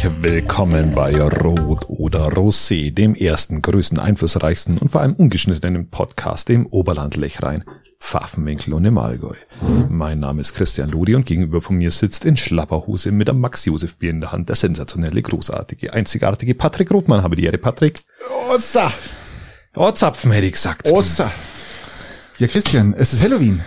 Herzlich willkommen bei Rot oder Rosé, dem ersten, größten, einflussreichsten und vor allem ungeschnittenen Podcast im Oberland Lechrein, Pfaffenwinkel und im Allgäu. Mein Name ist Christian Ludi und gegenüber von mir sitzt in Schlapperhose mit einem Max-Josef-Bier in der Hand der sensationelle, großartige, einzigartige Patrick Rothmann. Habe die Ehre, Patrick. Ossa! Oh, Zapfen hätte ich gesagt. Ossa! Ja, Christian, es ist Halloween.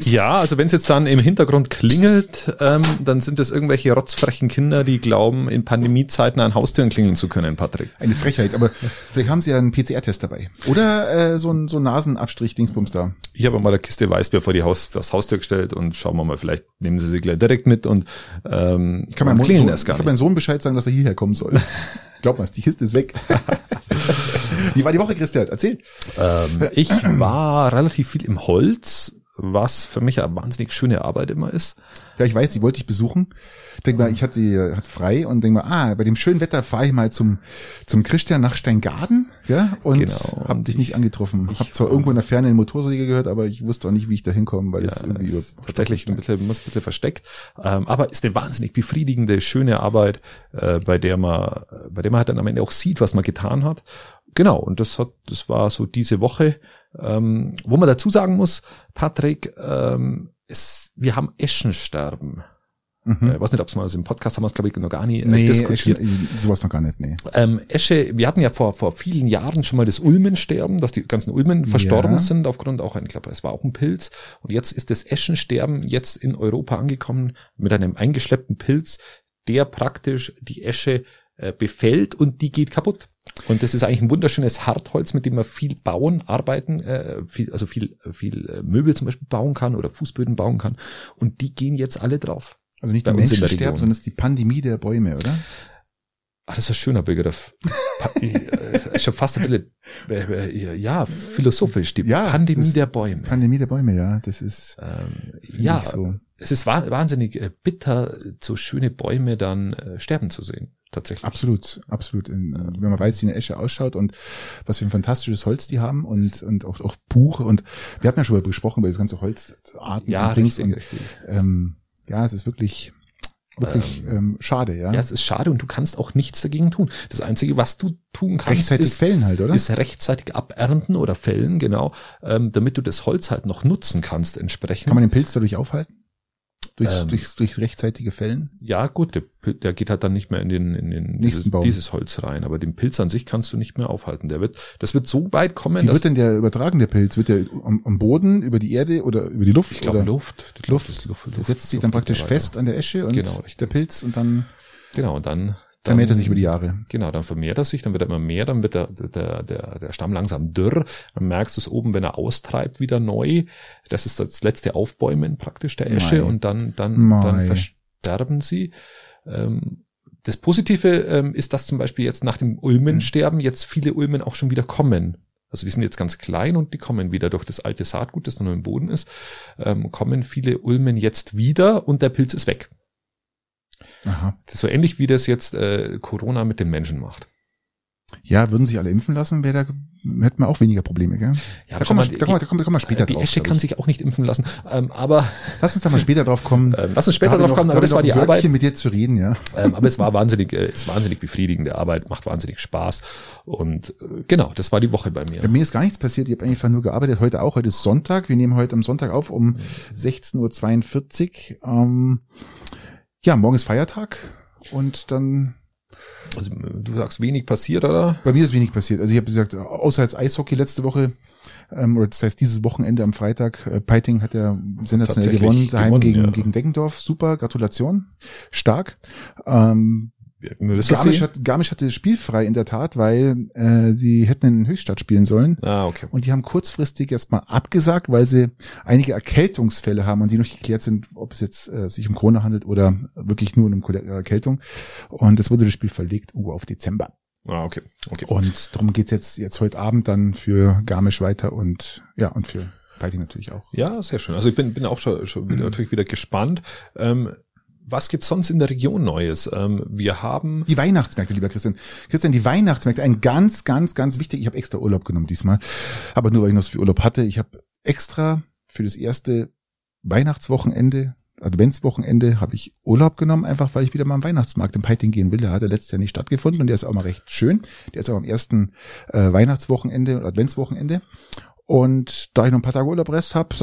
Ja, also wenn es jetzt dann im Hintergrund klingelt, ähm, dann sind es irgendwelche rotzfrechen Kinder, die glauben, in Pandemiezeiten an Haustüren klingeln zu können, Patrick. Eine Frechheit, aber vielleicht haben sie ja einen PCR-Test dabei. Oder äh, so ein so Nasenabstrich-Dingsbums da. Ich habe mal eine Kiste Weißbier vor die Haus, das Haustür gestellt und schauen wir mal, vielleicht nehmen sie sie gleich direkt mit und ähm, Ich kann meinem, klingeln Sohn, ich gar kann nicht. meinem Sohn Bescheid sagen, dass er hierher kommen soll. Glaub mal, die Kiste ist weg. Wie war die Woche, Christian? Erzähl. Ähm, ich war relativ viel im Holz, was für mich eine wahnsinnig schöne Arbeit immer ist. Ja, ich weiß, die wollte ich besuchen. Denk mal, ich hatte, hatte frei und denk mal, ah, bei dem schönen Wetter fahre ich mal zum, zum Christian nach Steingaden, ja, und Genau. hab dich nicht angetroffen. hab zwar irgendwo in der Ferne einen Motorsäge gehört, aber ich wusste auch nicht, wie ich da hinkomme, weil es irgendwie ist tatsächlich ein bisschen, ein bisschen versteckt, ähm, aber ist eine wahnsinnig befriedigende, schöne Arbeit, äh, bei der man, bei der man halt dann am Ende auch sieht, was man getan hat. Genau, und das hat, das war so diese Woche, ähm, wo man dazu sagen muss, Patrick, ähm, es, wir haben Eschensterben. Mhm. Äh, Ich weiß nicht, ob es mal also im Podcast haben wir es, glaube ich, noch gar nie äh, Nee, diskutiert. Eschen- sowas noch gar nicht, nee. Ähm, Esche, wir hatten ja vor, vor vielen Jahren schon mal das Ulmensterben, dass die ganzen Ulmen verstorben Ja. sind aufgrund auch, ein- ich glaube, es war auch ein Pilz. Und jetzt ist das Eschensterben jetzt in Europa angekommen mit einem eingeschleppten Pilz, der praktisch die Esche äh, befällt und die geht kaputt. Und das ist eigentlich ein wunderschönes Hartholz, mit dem man viel bauen, arbeiten, äh, viel, also viel, viel äh, Möbel zum Beispiel bauen kann oder Fußböden bauen kann. Und die gehen jetzt alle drauf. Also nicht Bei nur uns in Menschen sterben, sondern es ist die Pandemie der Bäume, oder? Ah, das ist ein schöner Begriff. Pa äh, schon fast ein bisschen, äh, äh, ja, philosophisch, die Ja, Pandemie der Bäume. Pandemie der Bäume, ja, das ist Ähm, ja, so. Es ist wa wahnsinnig äh, bitter, so schöne Bäume dann äh, sterben zu sehen, tatsächlich. Absolut, absolut. In, wenn man weiß, wie eine Esche ausschaut und was für ein fantastisches Holz die haben und, und auch, auch Buche und wir hatten ja schon mal gesprochen über das ganze Holzarten Ja, und Dings richtig, und ähm, ja, es ist wirklich, wirklich ähm, schade, ja. Ja, es ist schade und du kannst auch nichts dagegen tun. Das Einzige, was du tun kannst, Rechtzeitig ist, fällen halt, oder? ist rechtzeitig abernten oder fällen, genau, ähm, damit du das Holz halt noch nutzen kannst entsprechend. Kann man den Pilz dadurch aufhalten? Durch, Ähm. durch, durch rechtzeitige Fällen? Ja, gut, der, der geht halt dann nicht mehr in den, in den Nächsten dieses, Baum. dieses Holz rein, aber den Pilz an sich kannst du nicht mehr aufhalten. Der wird, das wird so weit kommen, Wie wird denn der übertragen, der Pilz? Wird der am, am Boden, über die Erde oder über die Luft? ich glaube? Luft, die Luft. ist Luft, Der Luft setzt sich Luft dann praktisch fest an der Esche und Genau, der Pilz und dann Genau, und dann, dann vermehrt er sich über die Jahre. Genau, dann vermehrt er sich, dann wird er immer mehr, dann wird der, der, der, der Stamm langsam dürr. Dann merkst du es oben, wenn er austreibt, wieder neu. Das ist das letzte Aufbäumen praktisch der Esche Mei. und dann, dann, Mei. dann versterben sie. Ähm, das Positive ähm, ist, dass zum Beispiel jetzt nach dem Ulmensterben jetzt viele Ulmen auch schon wieder kommen. Also die sind jetzt ganz klein und die kommen wieder durch das alte Saatgut, das noch im Boden ist, ähm, kommen viele Ulmen jetzt wieder und der Pilz ist weg. Aha. Das ist so ähnlich wie das jetzt äh, Corona mit den Menschen macht. Ja, würden sich alle impfen lassen, wäre da, hätten wir auch weniger Probleme, gell? Ja, da, kommen wir, da, kommen da kommen da kommen wir später die drauf. Esche glaub kann ich. sich auch nicht impfen lassen. Ähm, aber Lass uns da mal später drauf kommen. ähm, lass uns später drauf noch- kommen, da aber das war noch die Arbeit. Mit dir zu reden, ja. Ähm, aber es war wahnsinnig, äh, es war wahnsinnig befriedigende Arbeit, macht wahnsinnig Spaß. Und äh, genau, das war die Woche bei mir. Bei mir ist gar nichts passiert, ich habe einfach nur gearbeitet. Heute auch, heute ist Sonntag. Wir nehmen heute am Sonntag auf Mhm. um 16.42 Uhr. Ähm, ja, morgen ist Feiertag und dann Also, du sagst wenig passiert, oder? Bei mir ist wenig passiert. Also ich habe gesagt, außer als Eishockey letzte Woche, ähm, oder das heißt dieses Wochenende am Freitag, äh, Peiting hat ja sensationell gewonnen, daheim gewonnen, gegen, ja. gegen Deggendorf. Super, Gratulation. Stark. Ähm, Garmisch, hat, Garmisch hatte spielfrei in der Tat, weil äh, sie hätten in Höchstadt spielen sollen. Ah, okay. Und die haben kurzfristig erstmal abgesagt, weil sie einige Erkältungsfälle haben und die noch nicht geklärt sind, ob es jetzt äh, sich um Corona handelt oder wirklich nur um Kol- Erkältung. Und es wurde das Spiel verlegt uh, auf Dezember. Ah, okay. okay. Und darum geht's jetzt, jetzt heute Abend dann für Garmisch weiter und ja, und für Peiting natürlich auch. Ja, sehr schön. Also ich bin, bin auch schon, schon wieder, natürlich wieder gespannt. Ähm, was gibt's sonst in der Region Neues? Ähm, wir haben Die Weihnachtsmärkte, lieber Christian. Christian, die Weihnachtsmärkte, ein ganz, ganz, ganz wichtig. Ich habe extra Urlaub genommen diesmal, aber nur weil ich noch so viel Urlaub hatte. Ich habe extra für das erste Weihnachtswochenende Adventswochenende habe ich Urlaub genommen, einfach weil ich wieder mal am Weihnachtsmarkt im Peiting gehen will. Der hat ja letztes Jahr nicht stattgefunden und der ist auch mal recht schön. Der ist auch am ersten äh, Weihnachtswochenende und Adventswochenende. Und da ich noch ein paar Tage Urlaub-Rest habe,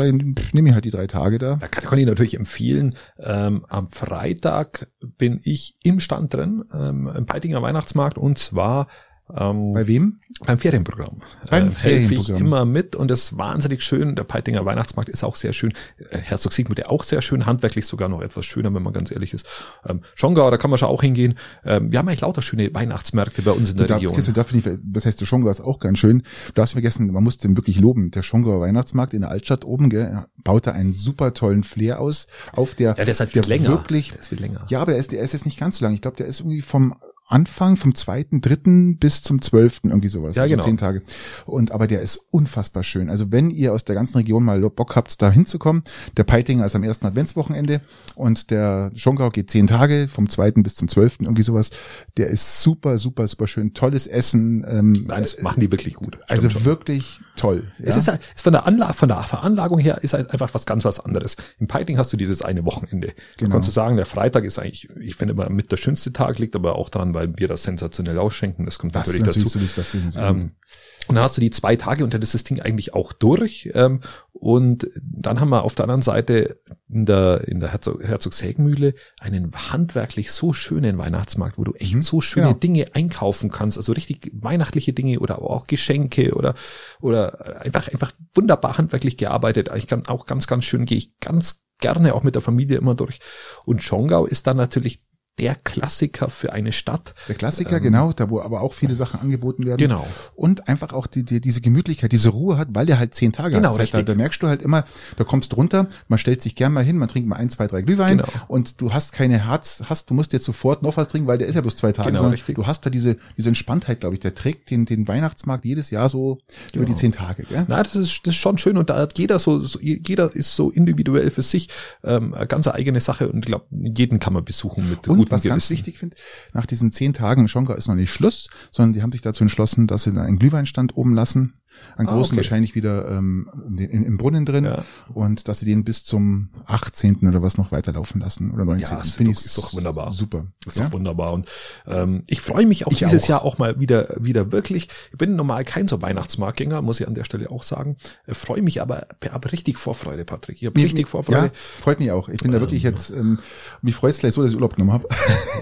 nehme ich halt die drei Tage da. Da kann, kann ich natürlich empfehlen, ähm, am Freitag bin ich im Stand drin, ähm, im Peitinger Weihnachtsmarkt und zwar ähm, Bei wem? Beim Ferienprogramm. Beim äh, Ferienprogramm. ich immer mit und das ist wahnsinnig schön. Der Peitinger Weihnachtsmarkt ist auch sehr schön. Äh, Herzog Sigmund ja auch sehr schön, handwerklich sogar noch etwas schöner, wenn man ganz ehrlich ist. Ähm, Schongau, da kann man schon auch hingehen. Ähm, wir haben eigentlich lauter schöne Weihnachtsmärkte bei uns in der da, Region. Christian, darf ich, das heißt, der Schongau ist auch ganz schön. Du hast vergessen, man muss den wirklich loben. Der Schongauer Weihnachtsmarkt in der Altstadt oben, gell, baut da einen super tollen Flair aus. Auf der, ja, der ist halt viel länger. Wirklich, der ist viel länger. Ja, aber der ist, der ist jetzt nicht ganz so lang. Ich glaube, der ist irgendwie vom Anfang vom zweiten, dritten bis zum zwölften irgendwie sowas. Ja, also genau. Zehn Tage. Und aber der ist unfassbar schön. Also wenn ihr aus der ganzen Region mal Bock habt, da hinzukommen, der Peitinger ist am ersten Adventswochenende und der Schongau geht zehn Tage vom zweiten bis zum zwölften irgendwie sowas. Der ist super, super, super schön. Tolles Essen. Ähm, Nein, das machen die wirklich gut. Also schon. wirklich toll. Ja? Es ist, ist von der Anlage, von der Veranlagung her ist einfach was ganz was anderes. Im Peiting hast du dieses eine Wochenende. Genau. Kannst du sagen, der Freitag ist eigentlich, ich finde immer mit der schönste Tag, liegt aber auch daran, weil wir das sensationell ausschenken. Das kommt das natürlich, natürlich dazu. So, das ähm, und dann hast du die zwei Tage und dann ist das Ding eigentlich auch durch. Ähm, und dann haben wir auf der anderen Seite in der, in der Herzog, Herzogsägenmühle einen handwerklich so schönen Weihnachtsmarkt, wo du echt mhm, so schöne genau. Dinge einkaufen kannst. Also richtig weihnachtliche Dinge oder auch Geschenke oder, oder einfach, einfach wunderbar handwerklich gearbeitet. Ich kann auch ganz, ganz schön, gehe ich ganz gerne auch mit der Familie immer durch. Und Schongau ist dann natürlich der Klassiker für eine Stadt. Der Klassiker, ähm, genau, da wo aber auch viele Sachen angeboten werden. Genau. Und einfach auch die, die, diese Gemütlichkeit, diese Ruhe hat, weil der halt zehn Tage genau, hat. Richtig. Da, da merkst du halt immer, da kommst runter, man stellt sich gern mal hin, man trinkt mal ein, zwei, drei Glühwein genau. und du hast keine Herz, hast, du musst jetzt sofort noch was trinken, weil der ist ja bloß zwei Tage. Genau, richtig. Du hast da diese, diese Entspanntheit, glaube ich, der trägt den, den Weihnachtsmarkt jedes Jahr so genau. über die zehn Tage. Gell? Na, das ist, das ist schon schön und da hat jeder so, so jeder ist so individuell für sich ähm, eine ganz eigene Sache und ich glaube, jeden kann man besuchen mit und gutem was ganz wichtig finde, nach diesen zehn Tagen Schonka ist noch nicht Schluss, sondern die haben sich dazu entschlossen, dass sie da einen Glühweinstand oben lassen einen ah, großen okay. wahrscheinlich wieder ähm, in, im Brunnen drin ja. und dass sie den bis zum 18. oder was noch weiterlaufen lassen oder 19. Ja, finde ich ist doch wunderbar. Super. Ist ja? doch wunderbar und ähm, ich freue mich auch ich dieses auch. Jahr auch mal wieder wieder wirklich. Ich bin normal kein so Weihnachtsmarktgänger, muss ich an der Stelle auch sagen. Ich freue mich aber habe richtig Vorfreude, Patrick. Ich habe richtig Vorfreude. Ja, freut mich auch. Ich bin da ähm, wirklich jetzt ähm, mich freut es gleich so, dass ich Urlaub genommen habe.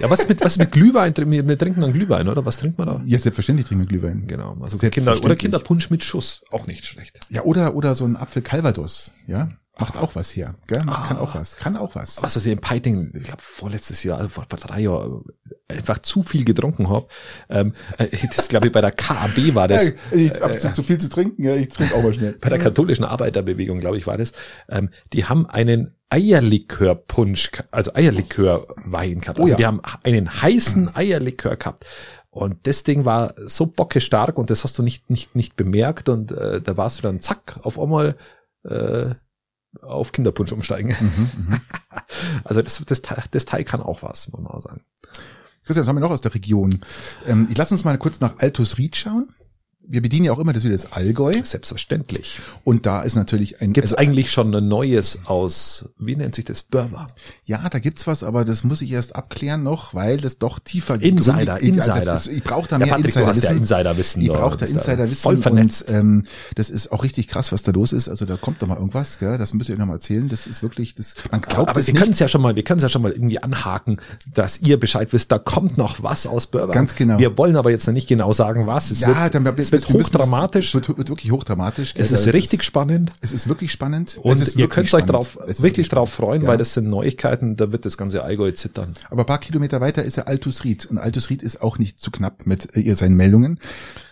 Ja, was mit was mit Glühwein? Wir, wir trinken dann Glühwein, oder? Was trinkt man da? Ja, selbstverständlich trinken wir Glühwein. Genau, also Kinder oder Kinderpunsch mit Schuss, auch nicht schlecht. Ja, oder, oder so ein Apfel Calvados, ja. Macht auch was hier, gell? ah, kann auch was, kann auch was. Was, was ich im Piting, ich glaube vorletztes Jahr, also vor, vor drei Jahren, einfach zu viel getrunken habe. Ähm, äh, das glaube ich bei der KAB war das. Ja, ich hab äh, zu, zu, viel zu trinken, ja, ich trinke auch mal schnell. Bei der katholischen Arbeiterbewegung, glaube ich, war das. Ähm, die haben einen Eierlikörpunsch, also Eierlikörwein gehabt. Oh also oh ja. die haben einen heißen Eierlikör gehabt. Und das Ding war so bockestark und das hast du nicht, nicht, nicht bemerkt und äh, da warst du dann zack, auf einmal äh, auf Kinderpunsch umsteigen. Mhm, mhm. also das, das, das Teil kann auch was, muss man auch sagen. Christian, was haben wir noch aus der Region? Ähm, ich lass uns mal kurz nach Altus Ried schauen wir bedienen ja auch immer das wieder das Allgäu. Selbstverständlich. Und da ist natürlich ein. Gibt es also, eigentlich schon ein neues aus, wie nennt sich das, Burma? Ja, da gibt's was, aber das muss ich erst abklären noch, weil das doch tiefer Insider, geht. Insider. Ist, ich brauche da mehr Patrick, Insider du hast ja Insiderwissen. Ich brauche da Insiderwissen. Voll vernetzt. Und, ähm, das ist auch richtig krass, was da los ist. Also da kommt doch mal irgendwas, gell? das müsst ihr noch mal erzählen. Das ist wirklich, das, man glaubt aber es wir können es ja schon mal, wir können es ja schon mal irgendwie anhaken, dass ihr Bescheid wisst, da kommt noch was aus Burma. Ganz genau. Wir wollen aber jetzt noch nicht genau sagen, was. Es ja, wird, dann, es wird hochdramatisch dramatisch. Es wird, wird wirklich hochdramatisch. Es ist richtig spannend. Es ist wirklich spannend. Und ihr könnt euch drauf, wirklich drauf freuen, weil das sind Neuigkeiten, da wird das ganze Allgäu zittern. Aber ein paar Kilometer weiter ist ja Altus Ried. Und Altus Ried ist auch nicht zu knapp mit äh, ihr seinen Meldungen.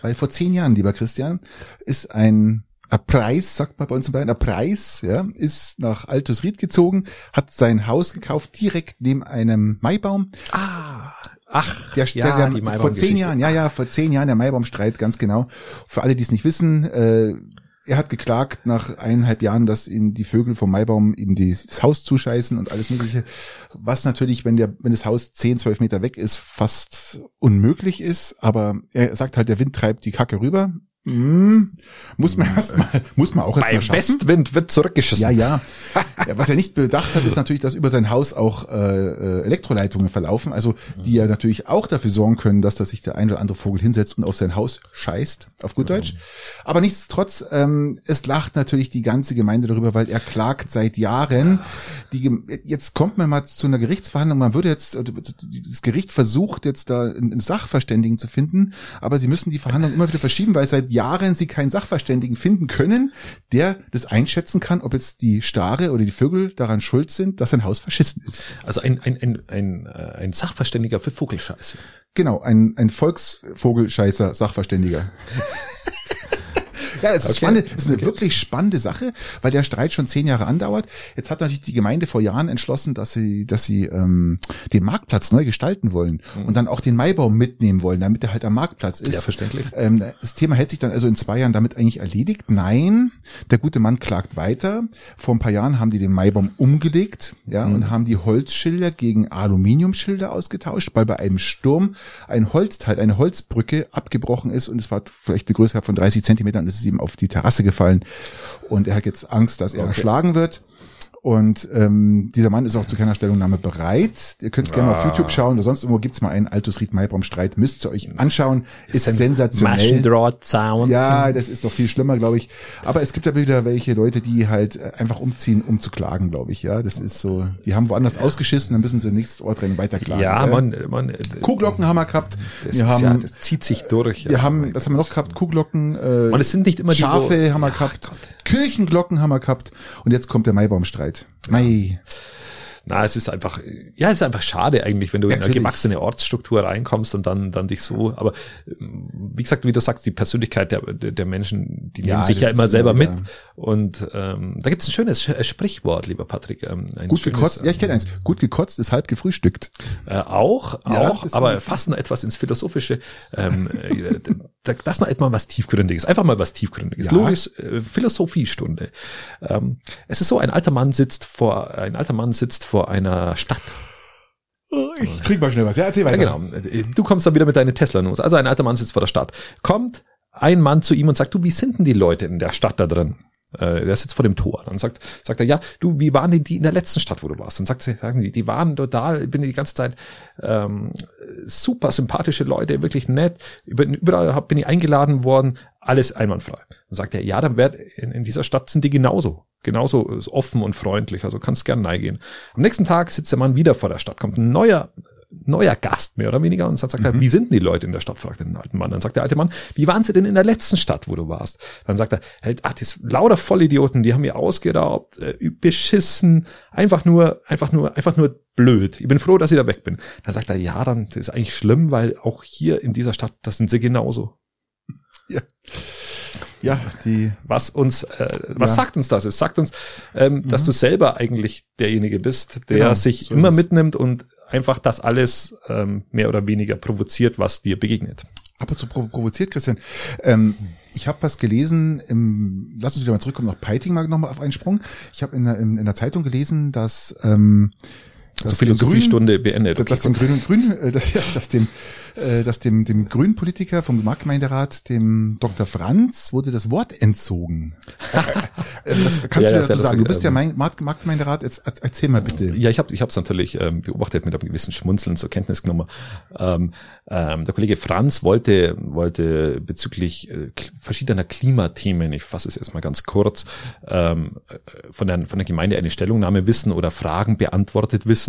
Weil vor zehn Jahren, lieber Christian, ist ein ein Preis, sagt man bei uns in Bayern, ein Preis, ja, ist nach Altus Ried gezogen, hat sein Haus gekauft, direkt neben einem Maibaum. Ah, Ach, der, ja, der, der, der vor zehn Jahren, ja, ja, vor zehn Jahren der Maibaumstreit, ganz genau. Für alle, die es nicht wissen, äh, er hat geklagt nach eineinhalb Jahren, dass ihm die Vögel vom Maibaum ihm das Haus zuscheißen und alles mögliche. Was natürlich, wenn der, wenn das Haus zehn, zwölf Meter weg ist, fast unmöglich ist. Aber er sagt halt, der Wind treibt die Kacke rüber Hm, muss man erstmal, muss man auch erstmal Bei schaffen. Westwind wird zurückgeschossen. Ja, ja. Was er nicht bedacht hat, ist natürlich, dass über sein Haus auch äh, äh, Elektroleitungen verlaufen, also die ja natürlich auch dafür sorgen können, dass da sich der ein oder andere Vogel hinsetzt und auf sein Haus scheißt, auf gut Deutsch. Aber nichtsdestotrotz, ähm, es lacht natürlich die ganze Gemeinde darüber, weil er klagt seit Jahren. Die, jetzt kommt man mal zu einer Gerichtsverhandlung, man würde jetzt, das Gericht versucht jetzt da einen Sachverständigen zu finden, aber sie müssen die Verhandlung immer wieder verschieben, weil seit Jahren sie keinen Sachverständigen finden können, der das einschätzen kann, ob jetzt die Stare oder die Vögel daran schuld sind, dass ein Haus verschissen ist. Also ein, ein, ein, ein, äh, ein Sachverständiger für Vogelscheiße. Genau, ein, ein Volksvogelscheißer Sachverständiger. Ja, es ist Okay. spannend, es ist eine wirklich spannende Sache, weil der Streit schon zehn Jahre andauert. Jetzt hat natürlich die Gemeinde vor Jahren entschlossen, dass sie, dass sie ähm, den Marktplatz neu gestalten wollen und dann auch den Maibaum mitnehmen wollen, damit er halt am Marktplatz ist. Ja, verständlich. Ähm, das Thema hält sich dann also in zwei Jahren damit eigentlich erledigt. Nein, der gute Mann klagt weiter. Vor ein paar Jahren haben die den Maibaum umgelegt, ja, und haben die Holzschilder gegen Aluminiumschilder ausgetauscht, weil bei einem Sturm ein Holzteil, eine Holzbrücke abgebrochen ist und es war vielleicht eine Größe von 30 Zentimetern und es ist ihm auf die Terrasse gefallen und er hat jetzt Angst, dass er Okay. erschlagen wird. Und ähm, dieser Mann ist auch zu keiner Stellungnahme bereit. Ihr könnt es gerne mal auf Ah. YouTube schauen oder sonst irgendwo gibt's mal einen Altus Ried Maibaum Streit. Müsst ihr euch anschauen. Ist, ein sensationell. Maschendrahtzaun. Ja, das ist doch viel schlimmer, glaube ich. Aber es gibt ja wieder welche Leute, die halt äh, einfach umziehen, um zu klagen, glaube ich. Ja, das ist so. Die haben woanders ausgeschissen, dann müssen sie nächstes Ort rennen, weiter klagen. Ja, Äh, man, man, äh, Kuhglocken haben wir gehabt. das, wir ist haben, ja, das zieht sich durch. wir ja. haben, was haben wir noch gehabt? Kuhglocken. Äh, Man, es sind nicht immer die, Schafe wo- haben wir gehabt. Gott. Kirchenglocken haben wir gehabt. Und jetzt kommt der Maibaumstreit. Mai. Na, es ist einfach, ja, es ist einfach schade eigentlich, wenn du in eine Natürlich. gewachsene Ortsstruktur reinkommst und dann, dann dich so, aber ähm, wie gesagt, wie du sagst, die Persönlichkeit der, der Menschen, die Ja, nehmen sich ja immer selber mit. Und ähm, da gibt es ein schönes Sch- äh, Sprichwort, lieber Patrick. Ähm, ein Gut schönes, gekotzt. Ja, ich kenne eins. Gut gekotzt ist halb gefrühstückt. Äh, auch, Ja, auch, aber fast noch etwas ins Philosophische. Ähm, äh, das mal etwas was Tiefgründiges, einfach mal was Tiefgründiges. Ja. Logisch, äh, Philosophiestunde. Ähm, es ist so, ein alter Mann sitzt vor, ein alter Mann sitzt vor einer Stadt. Ich trinke mal schnell was. Ja, erzähl Ja, weiter. genau. Du kommst dann wieder mit deinen Tesla-News. Also ein alter Mann sitzt vor der Stadt. Kommt ein Mann zu ihm und sagt, du, wie sind denn die Leute in der Stadt da drin? Äh, der sitzt vor dem Tor. Dann sagt, sagt er, ja, du, wie waren denn die in der letzten Stadt, wo du warst? Dann sagt sie, sagen die, die waren total, ich bin die ganze Zeit ähm, super sympathische Leute, wirklich nett. Über- Überall bin ich eingeladen worden, alles einwandfrei. Dann sagt er, ja, dann werd, in, in dieser Stadt sind die genauso. Genauso offen und freundlich, also kannst gern reingehen. Am nächsten Tag sitzt der Mann wieder vor der Stadt, kommt ein neuer neuer Gast mehr oder weniger und dann sagt er, wie sind denn die Leute in der Stadt, fragt er den alten Mann. Dann sagt der alte Mann, wie waren sie denn in der letzten Stadt, wo du warst? Dann sagt er, halt, ach, das lauter Vollidioten, die haben mir ausgeraubt, äh, beschissen, einfach nur, einfach nur, einfach nur blöd. Ich bin froh, dass ich da weg bin. Dann sagt er, ja, dann das ist eigentlich schlimm, weil auch hier in dieser Stadt, das sind sie genauso. Ja. Ja, die, Was uns, äh, was Ja. sagt uns das? Es sagt uns, ähm, dass du selber eigentlich derjenige bist, der Genau, sich so immer mitnimmt und einfach das alles ähm, mehr oder weniger provoziert, was dir begegnet. ab und zu provo- provoziert, Christian. Ähm, ich habe was gelesen, im, lass uns wieder mal zurückkommen, nach Peiting mal nochmal auf einen Sprung. Ich habe in, der- in, in der Zeitung gelesen, dass, ähm, dass den Grünen- Philosophiestunde beendet. dass dem grünen Grün, äh, dass, ja, dass dem, äh, dass dem, dem grünen Politiker vom Marktgemeinderat, dem Dr. Franz, wurde das Wort entzogen. Äh, äh, was kannst Ja, du ja, dazu sagen? Du bist ja ähm, mein Markt, Marktgemeinderat. Jetzt erzähl mal bitte. Ja, ich habe ich hab's natürlich ähm, beobachtet mit einem gewissen Schmunzeln zur Kenntnis genommen. Ähm, ähm, der Kollege Franz wollte wollte bezüglich äh, verschiedener Klimathemen, ich fasse es jetzt mal ganz kurz, ähm, äh, von der von der Gemeinde eine Stellungnahme wissen oder Fragen beantwortet wissen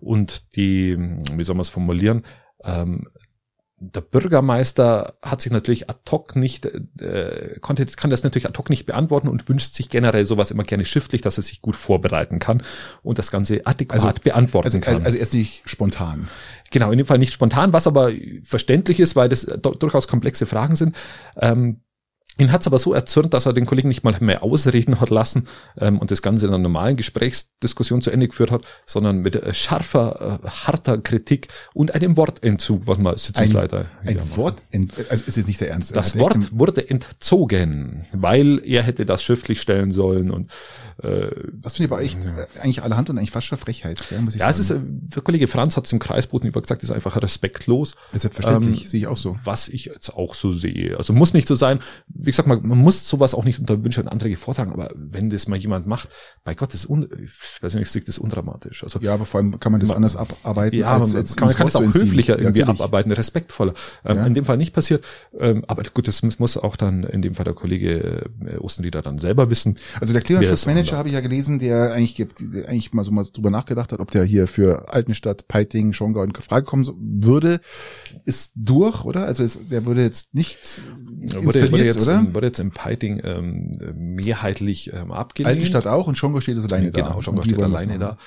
und die, wie soll man es formulieren, ähm, der Bürgermeister hat sich natürlich ad hoc nicht, äh, konnte, kann das natürlich ad hoc nicht beantworten und wünscht sich generell sowas immer gerne schriftlich, dass er sich gut vorbereiten kann und das Ganze adäquat Also- beantworten Also, kann. also erst nicht spontan. genau, in dem Fall nicht spontan, was aber verständlich ist, weil das durchaus komplexe Fragen sind. Ähm, Ihn hat's aber so erzürnt, dass er den Kollegen nicht mal mehr ausreden hat lassen ähm, und das Ganze in einer normalen Gesprächsdiskussion zu Ende geführt hat, sondern mit äh, scharfer, äh, harter Kritik und einem Wortentzug, was man Sitzungsleiter Ein wieder macht. Wort, ent, also ist jetzt nicht der Ernst. Er Das Wort wurde entzogen, weil er hätte das schriftlich stellen sollen und Äh, das finde ich aber echt äh, eigentlich allerhand und eigentlich fast schon Frechheit, ja, muss ich ja, sagen. es ist, äh, der Kollege Franz hat es im Kreisboten über gesagt, ist einfach respektlos. Selbstverständlich, ähm, sehe ich auch so. Was ich jetzt auch so sehe. Also muss nicht so sein. Wie gesagt, man, man muss sowas auch nicht unter Wünsche und Anträge vortragen, aber wenn das mal jemand macht, bei Gott, das ist, un, ich weiß nicht, ich das ist undramatisch. Also, ja, aber vor allem kann man das man, anders abarbeiten. Ja, als, als kann, man kann es auch höflicher irgendwie ja, abarbeiten, respektvoller. Ähm, ja. In dem Fall nicht passiert. Ähm, aber gut, das muss auch dann in dem Fall der Kollege äh, Ostenrieder dann selber wissen. Also der Klimaschutzmanager habe ich ja gelesen, der eigentlich, der eigentlich mal so mal drüber nachgedacht hat, ob der hier für Altenstadt, Peiting, Schongau in Frage kommen würde, ist durch, oder? Also es, der würde jetzt nicht wurde, wurde jetzt, oder? Wurde jetzt im Peiting ähm, mehrheitlich ähm, abgelehnt. Altenstadt auch und Schongau steht es alleine genau, da. Genau, Schongau steht alleine da.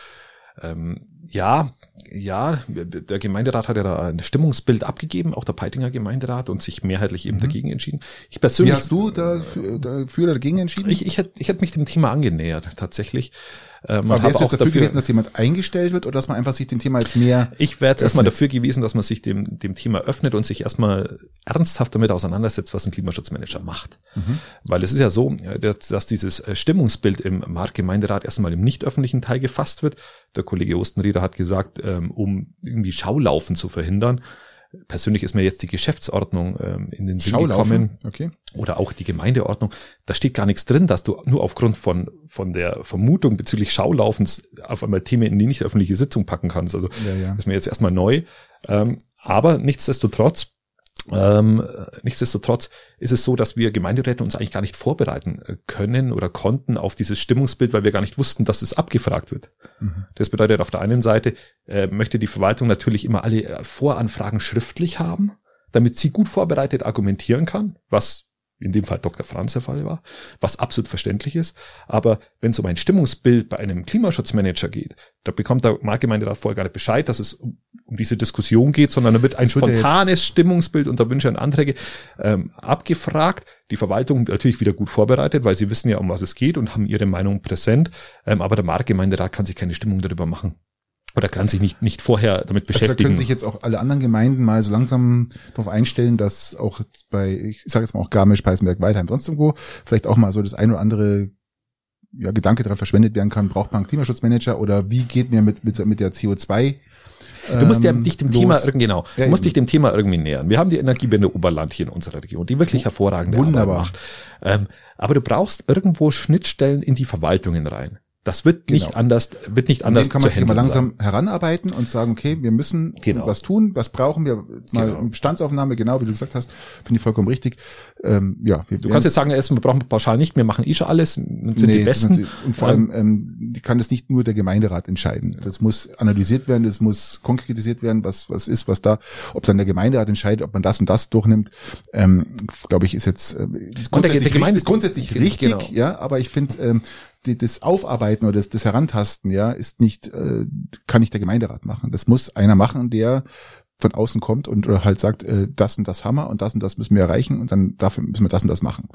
Ähm, ja, ja, der Gemeinderat hat ja da ein Stimmungsbild abgegeben, auch der Peitinger Gemeinderat und sich mehrheitlich eben mhm. dagegen entschieden. Ich persönlich. Wie hast du dafür, dafür oder dagegen entschieden? Ich, ich hätte ich hätte mich dem Thema angenähert, tatsächlich. Ähm, Aber wärst du jetzt dafür, dafür gewesen, dass jemand eingestellt wird oder dass man einfach sich dem Thema jetzt mehr. Ich wäre jetzt erstmal dafür gewesen, dass man sich dem, dem Thema öffnet und sich erstmal ernsthaft damit auseinandersetzt, was ein Klimaschutzmanager macht. Mhm. Weil es ist ja so, dass, dass dieses äh, Stimmungsbild im Marktgemeinderat erstmal im nicht öffentlichen Teil gefasst wird. Der Kollege Ostenrieder hat gesagt, ähm, um irgendwie Schaulaufen zu verhindern, persönlich ist mir jetzt die Geschäftsordnung ähm, in den Sinn Schaulaufen. gekommen. Okay. Oder auch die Gemeindeordnung. Da steht gar nichts drin, dass du nur aufgrund von, von der Vermutung bezüglich Schaulaufens auf einmal Themen in die nicht öffentliche Sitzung packen kannst. Also ja, ja. ist mir jetzt erstmal neu. Ähm, aber nichtsdestotrotz ähm, nichtsdestotrotz ist es so, dass wir Gemeinderäte uns eigentlich gar nicht vorbereiten äh, können oder konnten auf dieses Stimmungsbild, weil wir gar nicht wussten, dass es abgefragt wird. Mhm. Das bedeutet, auf der einen Seite äh, möchte die Verwaltung natürlich immer alle äh, Voranfragen schriftlich haben, damit sie gut vorbereitet argumentieren kann, was in dem Fall Dr. Franz der Fall war, was absolut verständlich ist. Aber wenn es um ein Stimmungsbild bei einem Klimaschutzmanager geht, da bekommt der Marktgemeinderat vorher gar nicht Bescheid, dass es um, um diese Diskussion geht, sondern da wird ein spontanes Stimmungsbild unter Wünsche und Anträge ähm, abgefragt. Die Verwaltung natürlich wieder gut vorbereitet, weil sie wissen ja, um was es geht und haben ihre Meinung präsent. Ähm, aber der Marktgemeinderat kann sich keine Stimmung darüber machen. Oder kann sich nicht, nicht vorher damit beschäftigen. Also da können sich jetzt auch alle anderen Gemeinden mal so langsam darauf einstellen, dass auch bei, ich sage jetzt mal auch Garmisch, Peißenberg, Weidheim, sonst irgendwo, vielleicht auch mal so das ein oder andere ja, Gedanke daran verschwendet werden kann, braucht man einen Klimaschutzmanager oder wie geht mir mit, mit, mit der CO2 Du musst ja ähm, dich dem los. Thema genau, du musst dich dem Thema irgendwie nähern. Wir haben die Energiewende Oberland hier in unserer Region, die wirklich hervorragende Wunderbar. Arbeit macht. Ähm, aber du brauchst irgendwo Schnittstellen in die Verwaltungen rein. Das wird nicht genau. anders, wird nicht anders. Dem kann man sich immer langsam sein. heranarbeiten und sagen, okay, wir müssen genau. was tun, was brauchen wir, mal genau. Bestandsaufnahme, genau wie du gesagt hast, finde ich vollkommen richtig. Ähm, ja, wir, du kannst jetzt sagen, wir brauchen pauschal nicht, wir machen eh schon alles, sind nee, die Besten. Und vor allem, ähm, die kann das nicht nur der Gemeinderat entscheiden. Das muss analysiert werden, das muss konkretisiert werden, was, was ist, was da, ob dann der Gemeinderat entscheidet, ob man das und das durchnimmt, ähm, glaube ich, ist jetzt äh, grundsätzlich, der, Gemeinde ist grundsätzlich richtig, genau. ja, aber ich finde, ähm, das Aufarbeiten oder das, das Herantasten, ja, ist nicht, äh, kann nicht der Gemeinderat machen. Das muss einer machen, der von außen kommt und oder halt sagt, äh, das und das Hammer und das und das müssen wir erreichen und dann dafür müssen wir das und das machen.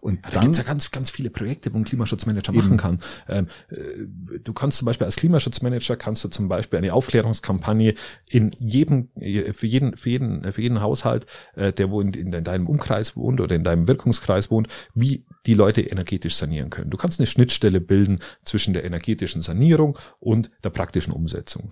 Und ja, da gibt's ja ganz, ganz viele Projekte, wo ein Klimaschutzmanager eben. machen kann. Ähm, äh, du kannst zum Beispiel als Klimaschutzmanager kannst du zum Beispiel eine Aufklärungskampagne in jedem, für jeden, für jeden, für jeden Haushalt, äh, der wo in, in deinem Umkreis wohnt oder in deinem Wirkungskreis wohnt, wie die Leute energetisch sanieren können. Du kannst eine Schnittstelle bilden zwischen der energetischen Sanierung und der praktischen Umsetzung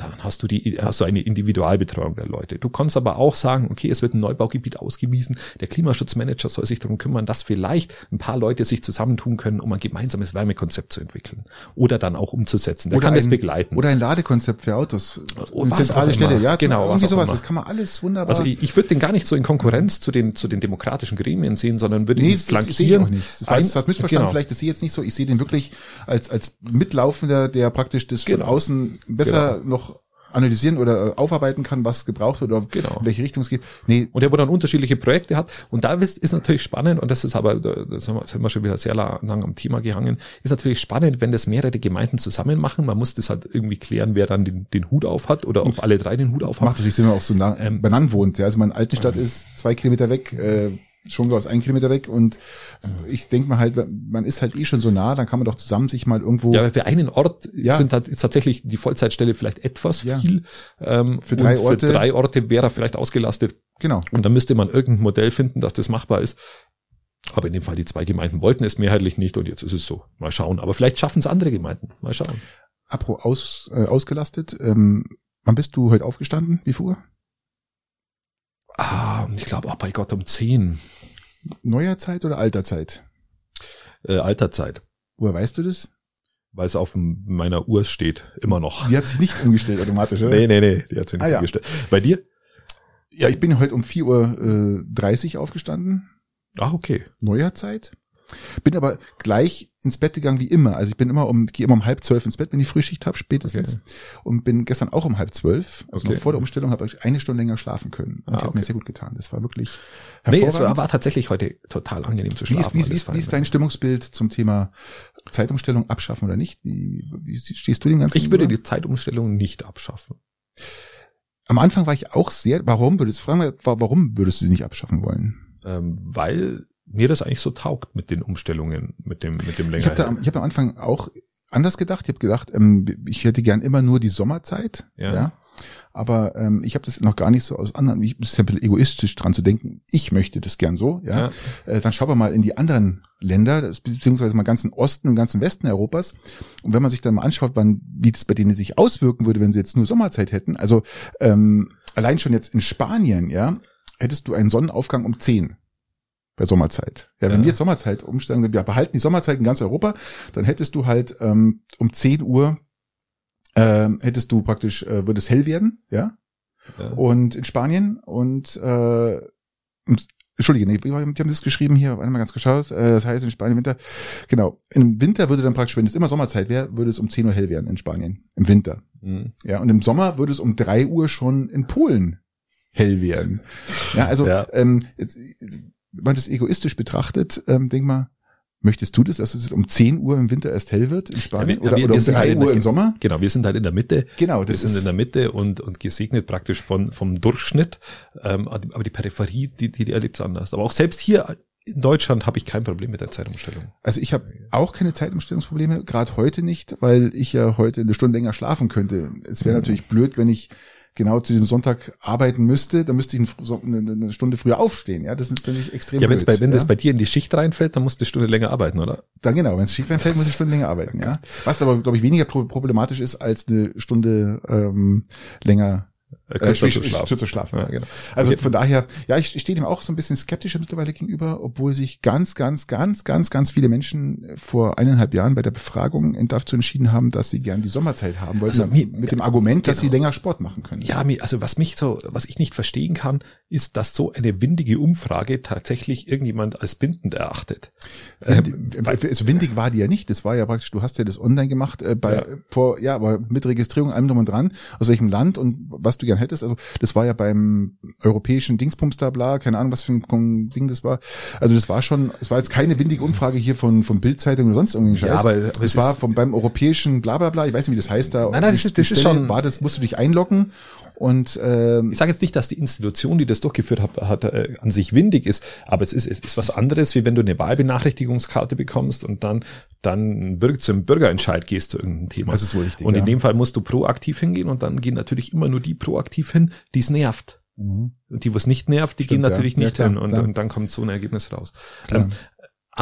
dann hast du die, hast du eine Individualbetreuung der Leute. Du kannst aber auch sagen, okay, es wird ein Neubaugebiet ausgewiesen. Der Klimaschutzmanager soll sich darum kümmern, dass vielleicht ein paar Leute sich zusammentun können, um ein gemeinsames Wärmekonzept zu entwickeln oder dann auch umzusetzen. Der oder kann ein, das begleiten. Oder ein Ladekonzept für Autos. Oh, eine zentrale Stelle, ja, genau. Irgendwie sowas. Immer. Das kann man alles wunderbar. Also ich, ich würde den gar nicht so in Konkurrenz zu den, zu den demokratischen Gremien sehen, sondern würde nee, ihn flankieren. Das, sehe ich auch nicht. Das, ein, das hast missverstanden genau. vielleicht, das sehe ich jetzt nicht so. Ich sehe den wirklich als, als Mitlaufender, der praktisch das genau. von außen besser genau. noch analysieren oder äh, aufarbeiten kann, was gebraucht wird oder genau. in welche Richtung es geht. Nee. Und der, wo dann unterschiedliche Projekte hat. Und da ist, ist natürlich spannend, und das ist aber, das haben wir, das haben wir schon wieder sehr lang am Thema gehangen, ist natürlich spannend, wenn das mehrere Gemeinden zusammen machen. Man muss das halt irgendwie klären, wer dann den, den Hut auf hat oder ob alle drei den Hut auf haben. Macht natürlich Sinn, wenn man auch so nah ähm, benannt wohnt. Ja, also meine Altenstadt ähm, ist zwei Kilometer weg, äh, schon aus ein Kilometer weg und ich denke mal halt, man ist halt eh schon so nah, dann kann man doch zusammen sich mal irgendwo. Ja, für einen Ort ja. sind halt ist tatsächlich die Vollzeitstelle vielleicht etwas ja. viel. Ähm, für drei Orte. Für drei Orte wäre er vielleicht ausgelastet. Genau. Und dann müsste man irgendein Modell finden, dass das machbar ist. Aber in dem Fall die zwei Gemeinden wollten es mehrheitlich nicht und jetzt ist es so. Mal schauen. Aber vielleicht schaffen es andere Gemeinden. Mal schauen. Apro aus, äh, ausgelastet. Ähm, wann bist du heute aufgestanden? Wie Uhr? Ah, ich glaube, auch bei Gott um zehn. Neuer Zeit oder alter Zeit? Äh, Alterzeit. Woher weißt du das? Weil es auf meiner Uhr steht. Immer noch. Die hat sich nicht umgestellt automatisch, oder? Nee, nee, nee. Die hat sich nicht Ah, ja. umgestellt. Bei dir? Ja, ich bin heute um 4.30 Uhr äh, 30 aufgestanden. Ach, okay. neuer Zeit. Bin aber gleich ins Bett gegangen wie immer. Also ich bin immer um, gehe immer um halb zwölf ins Bett, wenn ich Frühschicht habe, spätestens. Okay. Und bin gestern auch um halb zwölf, also Okay. vor der Umstellung, habe ich eine Stunde länger schlafen können. Und Ah, ich habe mir okay. sehr gut getan. Das war wirklich Nee, es hervorragend. war, war tatsächlich heute total angenehm zu schlafen. wie, ist, weil wie, ist, wie ist dein Stimmungsbild zum Thema Zeitumstellung abschaffen oder nicht? Wie, wie stehst du dem Ganzen? Ich würde die Zeitumstellung nicht abschaffen. Am Anfang war ich auch sehr, warum würdest, fragen wir, warum würdest du sie nicht abschaffen wollen? Ähm, weil mir das eigentlich so taugt mit den Umstellungen, mit dem, mit dem länger. Ich habe am- hab am Anfang auch anders gedacht. Ich habe gedacht, ähm, ich hätte gern immer nur die Sommerzeit. Ja. Ja. Aber ähm, ich habe das noch gar nicht so aus anderen. Ich ist ja ein bisschen egoistisch dran zu denken. Ich möchte das gern so. Ja. Ja. Äh, dann schauen wir mal in die anderen Länder, das, beziehungsweise mal ganzen Osten und ganzen Westen Europas. Und wenn man sich dann mal anschaut, wann, wie das bei denen sich auswirken würde, wenn sie jetzt nur Sommerzeit hätten. Also ähm, allein schon jetzt in Spanien, ja, hättest du einen Sonnenaufgang um 10 bei Sommerzeit. Ja, wenn Ja. wir jetzt Sommerzeit umstellen, wir behalten die Sommerzeit in ganz Europa, dann hättest du halt ähm, um 10 Uhr ähm, hättest du praktisch, äh, würde es hell werden, ja, Ja. und in Spanien und äh, Entschuldige, nee, die haben das geschrieben hier, warte mal ganz geschaut, äh, das heißt in Spanien Winter, genau, im Winter würde dann praktisch, wenn es immer Sommerzeit wäre, würde es um 10 Uhr hell werden in Spanien, im Winter. Mhm. Ja, und im Sommer würde es um drei Uhr schon in Polen hell werden. Ja, also Ja. Ähm, jetzt, wenn man das egoistisch betrachtet, ähm, denk mal, möchtest du das, dass es um 10 Uhr im Winter erst hell wird in Spanien Ja, wir- oder, wir- oder wir um sind 3 halt Uhr der- im Sommer? Genau, wir sind halt in der Mitte. Genau, Wir das sind in der Mitte und, und gesegnet praktisch von, vom Durchschnitt. Ähm, aber die Peripherie, die, die, die erlebt es anders. Aber auch selbst hier in Deutschland habe ich kein Problem mit der Zeitumstellung. Also ich habe auch keine Zeitumstellungsprobleme, gerade heute nicht, weil ich ja heute eine Stunde länger schlafen könnte. Es wäre Mhm. natürlich blöd, wenn ich genau zu dem Sonntag arbeiten müsste, dann müsste ich eine, Stunde früher aufstehen. Ja, das ist natürlich extrem Ja, wenn's blöd. bei, wenn ja? das bei dir in die Schicht reinfällt, dann musst du eine Stunde länger arbeiten, oder? Dann genau, wenn es schief reinfällt, muss ich eine Stunde länger arbeiten, ja. Was aber, glaube ich, weniger pro- problematisch ist, als eine Stunde ähm, länger Äh, äh, zu- zu schlafen. Ja, genau. Also Okay. von daher, ja, ich, ich stehe dem auch so ein bisschen skeptischer mittlerweile gegenüber, obwohl sich ganz, ganz, ganz, ganz, ganz viele Menschen vor eineinhalb Jahren bei der Befragung dazu entschieden haben, dass sie gern die Sommerzeit haben wollten, Also mir- mit dem Argument, dass sie genau. länger Sport machen können. Ja, mir- also was mich so, was ich nicht verstehen kann, ist, dass so eine windige Umfrage tatsächlich irgendjemand als bindend erachtet. Ähm, Wind, also windig war die ja nicht. Das war ja praktisch, du hast ja das online gemacht, äh, bei, Ja. vor, ja, aber mit Registrierung allem drum und dran, aus welchem Land und was du gern hättest. Also das war ja beim europäischen Dingsbums da bla, keine Ahnung, was für ein Ding das war. Also das war schon, es war jetzt keine windige Umfrage hier von, von Bildzeitung oder sonst irgendwie. Ja, aber- aber es war vom, beim europäischen bla bla bla, ich weiß nicht, wie das heißt da. Nein, nein, das ist- das ist schon- War das, musst du dich einloggen und, ähm, Ich sage jetzt nicht, dass die Institution, die das durchgeführt hat, hat äh, an sich windig ist, aber es ist, es ist was anderes, wie wenn du eine Wahlbenachrichtigungskarte bekommst und dann dann zum Bürgerentscheid gehst zu irgendeinem Thema. Das ist wohl richtig, Und in ja. dem Fall musst du proaktiv hingehen und dann gehen natürlich immer nur die proaktiv hin, die es nervt. Mhm. Und die, was nicht nervt, die Stimmt, gehen natürlich ja. Ja, nicht klar, hin und, und dann kommt so ein Ergebnis raus. Klar. Ähm,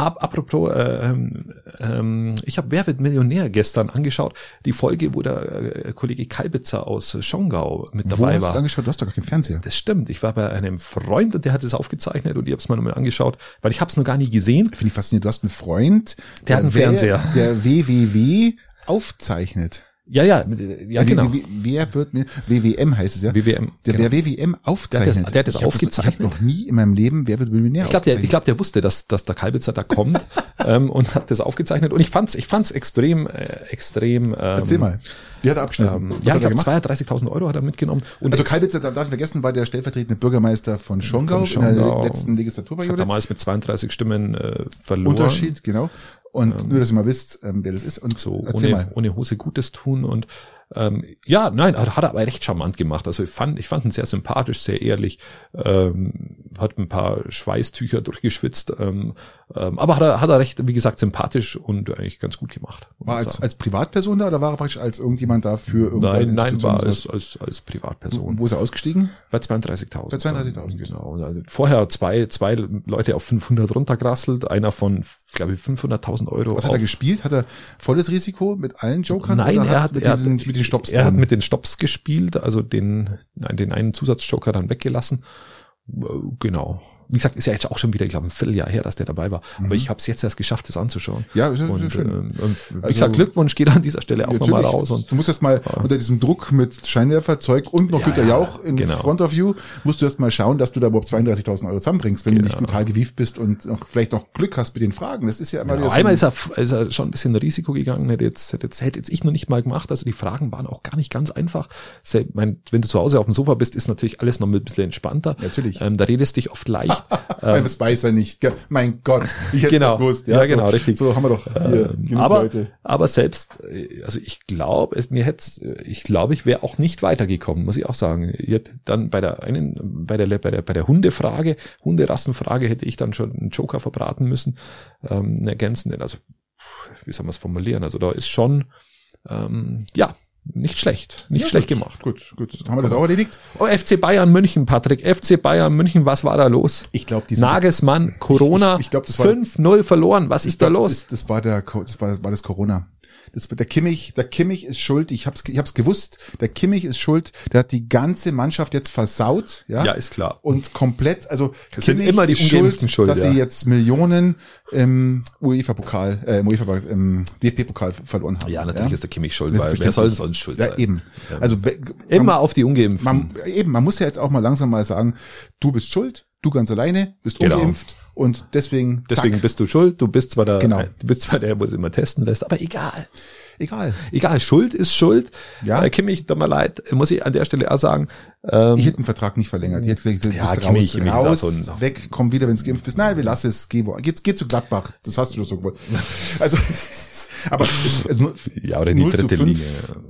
ab, apropos, äh, ähm, ähm, ich habe Wer wird Millionär gestern angeschaut, die Folge, wo der äh, Kollege Kalbitzer aus Schongau mit Wo dabei hast du war. das angeschaut? Du hast doch gar keinen Fernseher. Das stimmt. Ich war bei einem Freund und der hat es aufgezeichnet und ich habe es mir nochmal angeschaut, weil ich habe es noch gar nie gesehen. Finde ich faszinierend. Du hast einen Freund, Der hat einen Fernseher. der WWW aufzeichnet. Ja, ja, ja, genau. Wer wird mir, WWM heißt es ja. WWM. Der, genau. der WWM aufzeichnet. Der hat das- der hat das Ich hab aufgezeichnet. Ich habe noch nie in meinem Leben Wer wird Millionär Ich glaube, der, ich aufgezeichnet. glaub, der wusste, dass, dass der Kalbitzer da kommt ähm, und hat das aufgezeichnet. Und ich fand's, ich fand's extrem, äh, extrem. Ähm, Erzähl mal. Wie hat er abgeschnitten? Ähm, ja, hat ich glaube, gemacht? 32.000 Euro hat er mitgenommen. Und Also Kalbitzer, da darf ich vergessen, war der stellvertretende Bürgermeister von Schongau, Von in der Schongau. letzten hat Legislaturperiode. damals mit 32 Stimmen äh, verloren. Unterschied, genau. Und nur, dass ihr mal wisst, ähm, wer das ist. Und so ohne, mal. ohne Hose Gutes tun und ähm, ja, nein, hat, hat er aber recht charmant gemacht. Also ich fand, ich fand ihn sehr sympathisch, sehr ehrlich, ähm, hat ein paar Schweißtücher durchgeschwitzt, ähm, Ähm, aber hat er, hat er recht, wie gesagt, sympathisch und eigentlich ganz gut gemacht. War als, sagen. als Privatperson da oder war er praktisch als irgendjemand da für irgendeine nein, nein, war als, als, als Privatperson. Wo ist er ausgestiegen? Bei 32.000. Bei 32.000. Genau. Vorher zwei, zwei Leute auf 500 runtergerasselt, einer von, glaube ich, 500.000 Euro. Was hat er gespielt? Hat er volles Risiko mit allen Jokern? Nein, er hat, mit, er diesen, hat, mit den Stops er hat mit den Stops gespielt, also den, nein, den einen Zusatzjoker dann weggelassen. Äh, Genau. Wie gesagt, ist ja jetzt auch schon wieder, ich glaube, ein Vierteljahr her, dass der dabei war. Aber ich habe es jetzt erst geschafft, das anzuschauen. Mhm. Ja, ist ja, ist ja Und, schön. ähm, und wie Also- gesagt, Glückwunsch geht an dieser Stelle auch nochmal raus. Und du musst erst mal unter diesem Druck mit Scheinwerferzeug und noch Ja, Güter ja, Jauch in genau. Front of You, musst du erst mal schauen, dass du da überhaupt 32.000 Euro zusammenbringst, wenn du nicht Genau. total gewieft bist und noch, vielleicht noch Glück hast mit den Fragen. Das ist ja immer Ja, wieder so einmal ein- ist er, ist er schon ein bisschen Risiko gegangen, hätte jetzt, hätte jetzt, hätte jetzt ich noch nicht mal gemacht. Also die Fragen waren auch gar nicht ganz einfach. Se- mein, wenn du zu Hause auf dem Sofa bist, ist natürlich alles noch ein bisschen entspannter. Natürlich. Ähm, da redest dich oft leicht. Nein, das weiß er nicht. Mein Gott, ich hätte Genau. gewusst. Ja, so, genau, richtig. So haben wir doch hier Ähm, aber, Leute. aber selbst, äh, also ich glaube, es mir hätte, ich glaube, ich wäre auch nicht weitergekommen, muss ich auch sagen. Jetzt dann bei der einen, bei der, bei der, bei der Hundefrage, Hunderassenfrage hätte ich dann schon einen Joker verbraten müssen, ähm, einen ergänzenden, also, wie soll man es formulieren? Also da ist schon, ähm, ja, nicht schlecht, nicht Ja, schlecht gut, gemacht. Gut, gut. Haben wir das auch erledigt? Oh, FC Bayern München, Patrick, FC Bayern München, was war da los? Ich glaube, Nagelsmann, Corona, Ich- ich glaub, das war- 5-0 verloren, was ist da los? Das, das war der, das war, war das Corona. Das, der Kimmich, der Kimmich ist schuld. Ich hab's, ich hab's gewusst. Der Kimmich ist schuld. Der hat die ganze Mannschaft jetzt versaut, ja. Ja, ist klar. Und komplett, also Das sind immer die Ungeimpften schuld, dass ja. sie jetzt Millionen im UEFA-Pokal, äh, im UEFA, im DFB-Pokal verloren haben. Ja, natürlich ist der Kimmich schuld, Das weil ist wer soll sonst schuld Ja, sein? eben. Also Immer auf die Ungeimpften. man, eben, man muss ja jetzt auch mal langsam mal sagen, du bist schuld, du ganz alleine, bist Genau. ungeimpft und deswegen, Deswegen zack, bist du schuld. Du bist zwar der, Genau. du bist zwar der, wo es immer testen lässt, aber egal. egal. Egal, Schuld ist Schuld. Ja. Äh, Kimmich, tut mir leid, muss ich an der Stelle auch sagen. Ähm, Ich hätte den Vertrag nicht verlängert. Ich hätte gesagt, du Ja, bist Kimmich, raus, Kimmich raus, ein- weg, komm wieder, wenn du geimpft bist. Nein, wir lassen es, geh, geh, geh zu Gladbach. Das hast du doch so gewollt. Also, aber es, es nur, Ja, oder in die 0 zu dritte 5 Liga.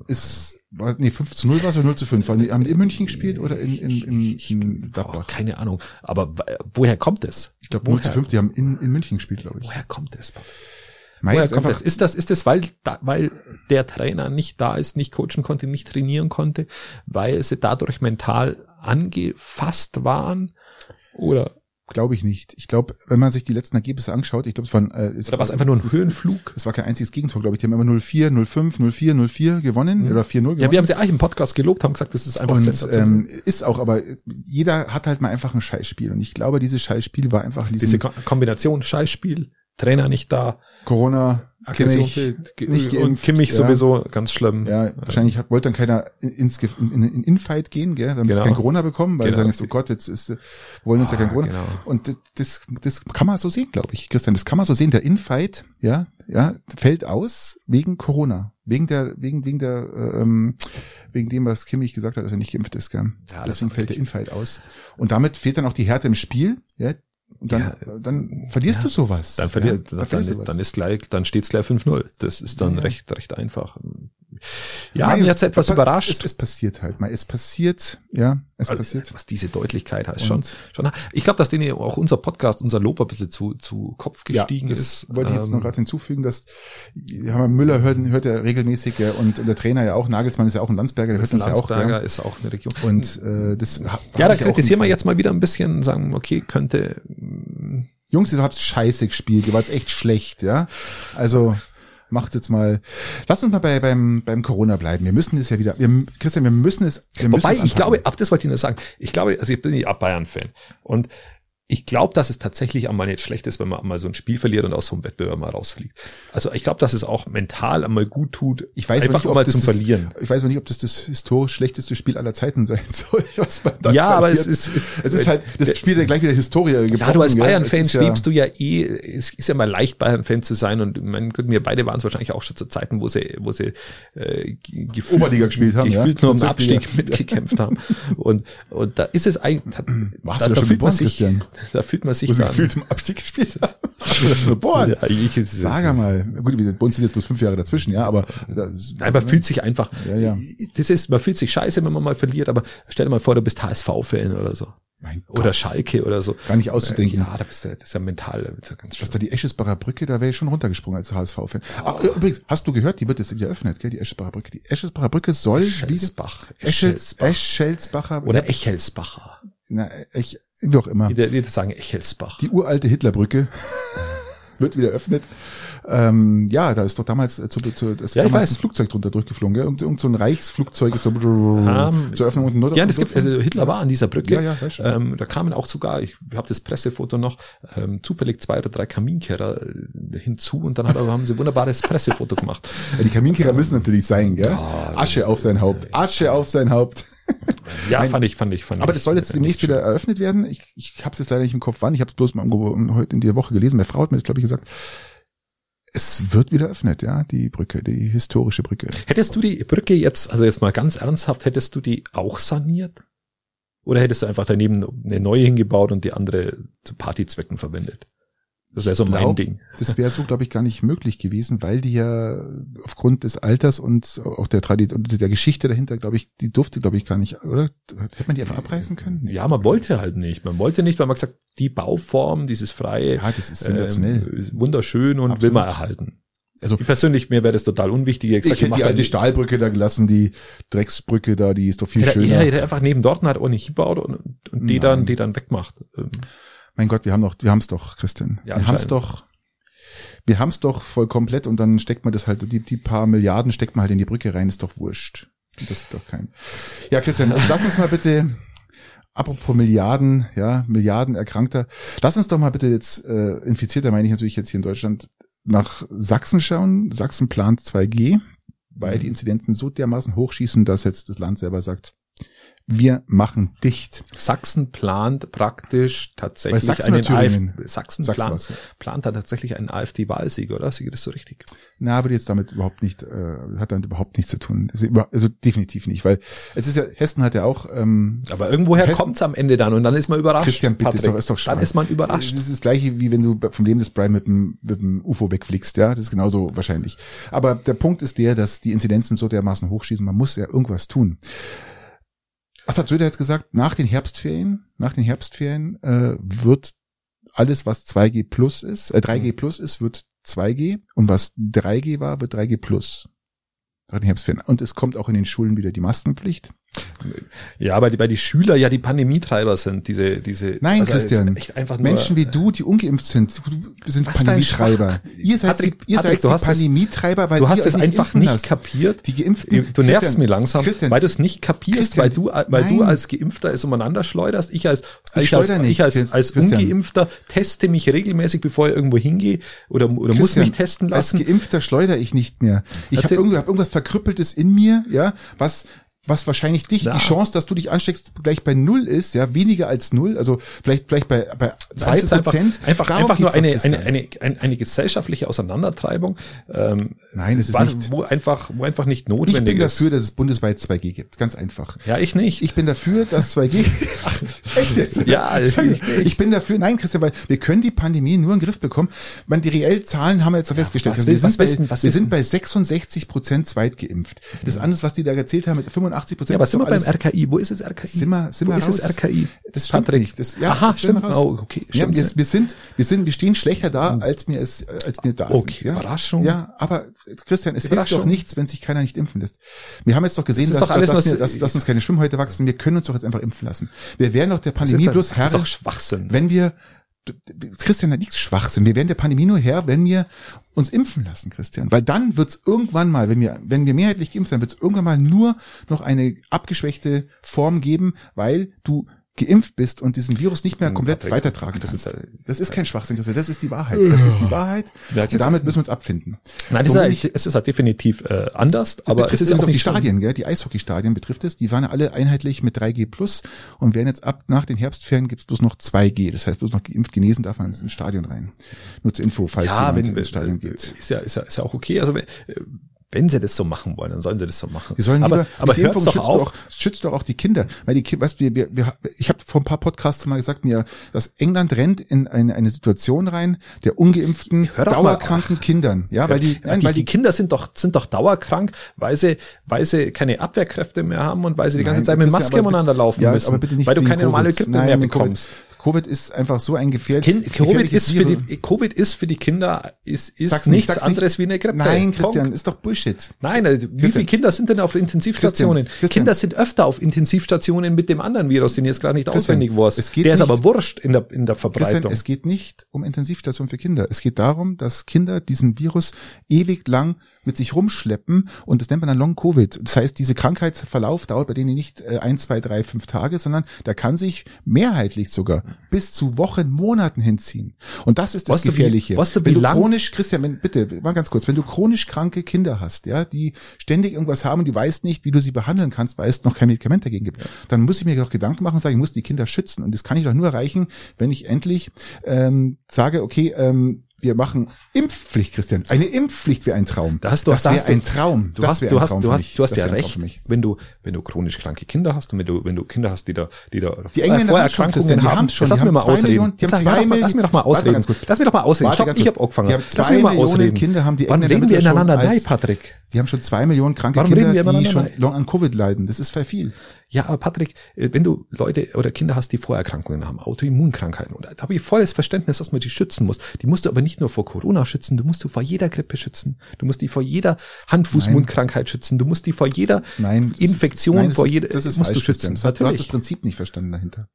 Ist, nee, 5 zu 0 war es oder 0 zu 5? Haben die, in München gespielt oder in, in, in, in Gladbach? keine Ahnung. Aber woher kommt es? Ich glaube 0 zu 5, die haben in, in München gespielt, glaube ich. Woher kommt es? Mei, Woher ist kommt es? Ist das, ist das, weil, da, weil der Trainer nicht da ist, nicht coachen konnte, nicht trainieren konnte, weil sie dadurch mental angefasst waren? Oder, glaube ich nicht. Ich glaube, wenn man sich die letzten Ergebnisse anschaut, ich glaube, es waren, äh, es oder war es einfach nur ein Höhenflug? Es war kein einziges Gegentor, glaube ich. Die haben immer 0-4, 0-5, 0-4, 0-4 gewonnen oder 4-0 gewonnen. Ja, wir haben sie eigentlich im Podcast gelobt, haben gesagt, das ist einfach und ähm, ist auch, aber jeder hat halt mal einfach ein Scheißspiel. Und ich glaube, dieses Scheißspiel war einfach Diese Ko Kombination, Scheißspiel, Trainer nicht da, Corona, Aggression Kimmich, fehlt, nicht und geimpft, Kimmich ja. sowieso ganz schlimm. Ja, wahrscheinlich hat, wollte dann keiner in- ins in, in, in Infight gehen, gell? Damit Genau. sie kein Corona bekommen, weil Genau. sie sagen jetzt, oh Gott, jetzt ist, wir wollen uns ja kein Ah, Corona. genau. Und das, das, das kann man so sehen, glaube ich, Christian. Das kann man so sehen. Der Infight, ja, ja, fällt aus wegen Corona, wegen der, wegen, wegen der, äh, ähm, wegen dem, was Kimmich gesagt hat, dass er nicht geimpft ist, gell? Ja, das Deswegen fällt der Infight aus. Und damit fehlt dann auch die Härte im Spiel, ja. Dann, dann verlierst du sowas. Dann verliert, ja, dann, dann, was. dann ist gleich, dann steht's gleich 5-0. Das ist dann Ja. recht, recht einfach. Ja, Nein, mir hat's etwas überrascht. Es, es passiert halt mal. Es passiert, ja, es Also, passiert. Was diese Deutlichkeit heißt schon, schon. Ich glaube, dass denen auch unser Podcast, unser Lob ein bisschen zu, zu Kopf gestiegen ja, das ist. wollte ich jetzt noch Ähm, gerade hinzufügen, dass ja, Müller hört, hört ja regelmäßig ja, und, und der Trainer ja auch, Nagelsmann ist ja auch ein Landsberger, der hört uns ja auch. Landsberger Ja. ist auch eine Region. Und äh, das ja, da kritisieren wir jetzt mal wieder ein bisschen, sagen, okay, könnte, Jungs, ihr habt scheiße gespielt, ihr wart echt schlecht, ja. Also macht jetzt mal. Lasst uns mal bei, beim, beim Corona bleiben. Wir müssen es ja wieder. Wir, Christian, wir müssen es. Wir müssen Wobei, es ich glaube, ab das wollte ich nur sagen. Ich glaube, also ich bin ja Bayern-Fan. Und ich glaube, dass es tatsächlich einmal nicht schlecht ist, wenn man einmal so ein Spiel verliert und aus so einem Wettbewerb mal rausfliegt. Also ich glaube, dass es auch mental einmal gut tut, Ich weiß einfach nicht, ob mal das zum das- Verlieren. Ich weiß aber nicht, ob das das historisch schlechteste Spiel aller Zeiten sein soll. Was man dann Ja, aber es verliert. ist- es- es ist halt das Spiel der gleich wieder Historie Ja, gebrochen, du als? Bayern-Fan ist ja- du ja eh, es ist ja mal leicht, Bayern-Fan zu sein und mein Gott, wir beide waren es wahrscheinlich auch schon zu Zeiten, wo sie, wo sie äh, ge- gefühlt, Oberliga gespielt haben, ja. gefühlt nur um. Abstieg mitgekämpft haben. Und, und da ist es eigentlich, da, Warst da, du da da schon fühlt man sich, Christian? da fühlt man sich dann, gefühlt im Abstieg gespielt haben. Geboren? ja, ich, ich, Sag einmal. Gut, wir bei uns sind jetzt bloß fünf Jahre dazwischen, ja, aber das, Nein, man fühlt sich einfach, Ja, ja. das ist, man fühlt sich scheiße, wenn man mal verliert, aber stell dir mal vor, du bist HSV-Fan oder so. Mein oder Gott. Schalke oder so. Gar nicht auszudenken. Ja, da bist du, das ist ja mental, da bist du ganz Was da die Eschesbacher Brücke, da wäre ich schon runtergesprungen als HSV-Fan. Ah, übrigens, hast du gehört, die wird jetzt wieder eröffnet, gell, die Eschesbacher Brücke. Die Eschesbacher Brücke soll wieder Eschelsbach. Eschels, Eschelsbach. Eschelsbacher Oder Echelsbacher. na, Ech, wie auch immer. Die, die sagen Echelsbach. Die uralte Hitlerbrücke wird wieder eröffnet. Ähm, ja, da ist doch damals äh, zu, zu, das Ja, damals ein Flugzeug drunter durchgeflogen, gell? Irgend, irgend so ein Reichsflugzeug ist so Ähm, zur Öffnung unten Ja, das gibt, also Hitler war an dieser Brücke. Ja, ja, weiß schon. ähm, da kamen auch sogar, ich habe das Pressefoto noch, ähm, zufällig zwei oder drei Kaminkehrer äh, hinzu und dann hat, haben sie ein wunderbares Pressefoto gemacht. Ja, die Kaminkehrer müssen natürlich sein, gell? Ja, Asche auf sein Haupt. Asche auf sein Haupt. Ja, Nein. fand ich, fand ich, fand Aber ich. das soll jetzt demnächst wieder eröffnet werden. Ich, ich habe es jetzt leider nicht im Kopf, wann. Ich habe es bloß mal heute in der Woche gelesen. Meine Frau hat mir das, glaube ich, gesagt. Es wird wieder eröffnet, ja, die Brücke, die historische Brücke. Hättest du die Brücke jetzt, also jetzt mal ganz ernsthaft, hättest du die auch saniert? Oder hättest du einfach daneben eine neue hingebaut und die andere zu Partyzwecken verwendet? Das wäre so mein glaub, Ding. Das wäre so, glaube ich, gar nicht möglich gewesen, weil die ja aufgrund des Alters und auch der Tradition und der Geschichte dahinter, glaube ich, die durfte, glaube ich, gar nicht, oder? Hätte man die einfach abreißen können? Nee. Ja, man wollte halt nicht. Man wollte nicht, weil man gesagt, die Bauform, dieses freie, Ja, das ist sensationell. ähm, wunderschön und Absolut. will man erhalten. Also Ich persönlich, mir wäre das total unwichtig. Ich, ich gesagt, hätte die macht alte Stahlbrücke da gelassen, die Drecksbrücke da, die ist doch viel hätte, schöner. er hätte einfach neben dort halt auch nicht gebaut und, und die Nein. dann, die dann wegmacht. Mein Gott, wir haben doch, wir haben es doch, Christian. Ja, wir haben es doch, wir haben es doch voll komplett und dann steckt man das halt, die, die paar Milliarden steckt man halt in die Brücke rein, ist doch wurscht. Das ist doch kein. Ja, Christian, also lass uns mal bitte, apropos Milliarden, ja, Milliarden Erkrankter, lass uns doch mal bitte jetzt, äh, Infizierter meine ich natürlich jetzt hier in Deutschland, nach Sachsen schauen. Sachsen plant 2G, weil Mhm. die Inzidenzen so dermaßen hochschießen, dass jetzt das Land selber sagt, wir machen dicht. Sachsen plant praktisch tatsächlich Sachsen einen? AfD, Sachsen Sag's plant, was. plant da tatsächlich einen AfD-Wahlsieg, oder? Siege das so richtig? Na, würde jetzt damit überhaupt nicht, äh, hat damit überhaupt nichts zu tun. Also, also definitiv nicht, weil es ist ja, Hessen hat ja auch, ähm, Aber irgendwoher Hessen- kommt's am Ende dann und dann ist man überrascht. Christian, bitte, ist Patrick. doch, ist doch Dann schade. ist man überrascht. Das ist das gleiche, wie wenn du vom Leben des Brian mit dem, mit dem UFO wegfliegst, ja, das ist genauso wahrscheinlich. Aber der Punkt ist der, dass die Inzidenzen so dermaßen hochschießen, man muss ja irgendwas tun. Was hat Söder jetzt gesagt? Nach den Herbstferien, nach den Herbstferien äh, wird alles, was 2G plus ist, äh, 3G plus ist, wird 2G und was 3G war, wird 3G plus. Nach den Herbstferien. Und es kommt auch in den Schulen wieder die Maskenpflicht. Ja, weil die, weil die Schüler ja die Pandemietreiber sind, diese, diese. Nein, also Christian. Echt einfach nur, Menschen wie du, die ungeimpft sind, du- sind Was Pandemietreiber. Ihr seid, Patrick, die, ihr Patrick, seid du die hast Pandemietreiber, weil du hast es einfach nicht lasst. kapiert. Die Geimpften. Du nervst Christian, mir langsam, Christian, weil du es nicht kapierst, Christian, weil du, weil du nein. als Geimpfter es umeinander schleuderst. Ich als, Ich ich als, nicht, ich als, als. Ungeimpfter teste mich regelmäßig, bevor ich irgendwo hingehe oder, oder muss mich testen lassen. Als Geimpfter schleudere ich nicht mehr. Ich habe irgendwie, hab irgendwas Verkrüppeltes in mir, ja, was was wahrscheinlich dich, Na. die Chance, dass du dich ansteckst, gleich bei null ist, ja, weniger als null, also vielleicht, vielleicht bei, bei zwei ist einfach, Prozent. einfach, Darum einfach nur eine, eine, eine, eine, eine gesellschaftliche Auseinandertreibung, ähm, Nein, es ist was, nicht. wo einfach, wo einfach nicht Ich notwendig bin ist. dafür, dass es bundesweit 2G gibt. Ganz einfach. Ja, ich nicht. Ich bin dafür, dass 2G. Ach, echt jetzt? Ja, ich ich bin dafür. Nein, Christian, weil wir können die Pandemie nur in den Griff bekommen. Man, die reellen Zahlen haben wir jetzt festgestellt. was wir was sind, bei, wissen- was wir wissen? sind bei 66 Prozent zweitgeimpft. Das andere, was die da erzählt haben mit 85 Prozent. ja, aber sind wir beim RKI? Wo ist es RKI? Sind wir, sind Wo wir ist raus? es RKI? Das stimmt Patrick. nicht. Das, ja, Aha, das stimmt. raus. Oh, okay, Ja, stimmt. wir, wir sind, wir sind, wir stehen schlechter da, als wir es, als wir da Okay, sind. Ja? Überraschung. Ja, aber Christian, es hilft doch nichts, wenn sich keiner nicht impfen lässt. Wir haben jetzt doch gesehen, Das ist dass, doch alles, dass, wir, dass, dass uns keine Schwimmhäute wachsen. Wir können uns doch jetzt einfach impfen lassen. Wir wären doch der Das ist Pandemie bloß das Herr, ist doch Schwachsinn. wenn wir Christian hat nichts Schwachsinn. Wir werden der Pandemie nur Herr, wenn wir uns impfen lassen, Christian. Weil dann wird's irgendwann mal, wenn wir, wenn wir mehrheitlich geimpft sind, wird's irgendwann mal nur noch eine abgeschwächte Form geben, weil du geimpft bist und diesen Virus nicht mehr komplett Patrick, weitertragen das kannst. ist, äh, Das ist kein Schwachsinn. Das ist die Wahrheit. Das ist die Wahrheit. Ja, Und damit müssen wir uns abfinden. Nein, das So ist halt, es ist halt definitiv äh, anders, Das aber es betrifft ist ja auch auch die schlimm. Stadien, gell? die Eishockeystadien betrifft es. Die waren ja alle einheitlich mit 3G plus und werden jetzt ab nach den Herbstferien gibt's bloß noch 2G. Das heißt, bloß noch geimpft genesen darf man ins Stadion rein. Nur zur Info, falls Ja, jemand wenn, ins Stadion geht. ist ja, ist ja, ist ja auch okay. Also wenn, sie das so machen wollen, dann sollen sie das so machen. Die sollen aber, aber die Impfung doch schützt auf. doch, schützt doch auch die Kinder. Weil die Kinder, weißt wir, wir, wir, ich habe vor ein paar Podcasts mal gesagt, mir, dass England rennt in eine, eine Situation rein der ungeimpften, dauerkranken Kindern. Ja, weil die, nein, die, weil die die, Kinder sind doch, sind doch dauerkrank, weil sie, weil sie keine Abwehrkräfte mehr haben und weil sie die ganze Nein, Zeit mit Maske aber bitte- laufen ja, müssen. aber bitte nicht weil du keine normale Nein, mehr bekommst. Covid ist einfach so ein gefährlich, Kind, Covid ist für die, Covid ist für die Kinder, ist, ist Sag's nicht, nichts nicht. anderes wie eine Grippe. Nein. Christian, ist doch Bullshit. Nein, also wie Christian. viele Kinder sind denn auf Intensivstationen? Christian, Christian. Kinder sind öfter auf Intensivstationen mit dem anderen Virus, den jetzt gerade nicht auswendig es geht Der ist nicht- aber wurscht in der, in der Verbreitung. es geht nicht um Intensivstation für Kinder. Es geht darum, dass Kinder diesen Virus ewig lang mit sich rumschleppen und das nennt man dann Long Covid. Das heißt, diese Krankheitsverlauf dauert bei denen nicht äh, ein, zwei, drei, fünf Tage, sondern der kann sich mehrheitlich sogar bis zu Wochen, Monaten hinziehen. Und das ist das Weißt du, Gefährliche. weißt du, wenn du chronisch, Christian, wenn, bitte, mal ganz kurz, wenn du chronisch kranke Kinder hast, ja, die ständig irgendwas haben und du weißt nicht, wie du sie behandeln kannst, weil es noch kein Medikament dagegen gibt, dann muss ich mir doch Gedanken machen und sagen, ich muss die Kinder schützen. Und das kann ich doch nur erreichen, wenn ich endlich ähm, sage, okay, ähm, wir machen Impfpflicht, Christian. Eine Impfpflicht wäre ein Traum. Du, das da wäre ein Traum. Du Das hast, du hast, du hast, du hast Das ja recht. Wenn du, wenn du chronisch kranke Kinder hast und wenn du, wenn du Kinder hast, die da, die da Die Christian, die haben, haben schon, lass mir mal zwei ausreden. Lass, mir doch mal, ausreden. Lass mir doch mal ausreden. Stopp, ich habe angefangen. Die haben Lass mir mal ausreden. Kinder haben die Wann reden wir ineinander als- Patrick? Die haben schon zwei Millionen kranke Kinder, die schon long an Covid leiden. Das ist voll viel. Ja, aber Patrick, äh, wenn du Leute oder Kinder hast, die Vorerkrankungen haben, Autoimmunkrankheiten, oder da habe ich volles Verständnis, dass man die schützen muss. Die musst du aber nicht nur vor Corona schützen, du musst du vor jeder Grippe schützen. Du musst die vor jeder Hand-Fuß-Mund-Krankheit schützen. Du musst die vor jeder Nein, das Infektion, ist, nein, das vor jeder, das ist musst falsch, du schützen. Das hat, du hast das. Prinzip nicht verstanden dahinter.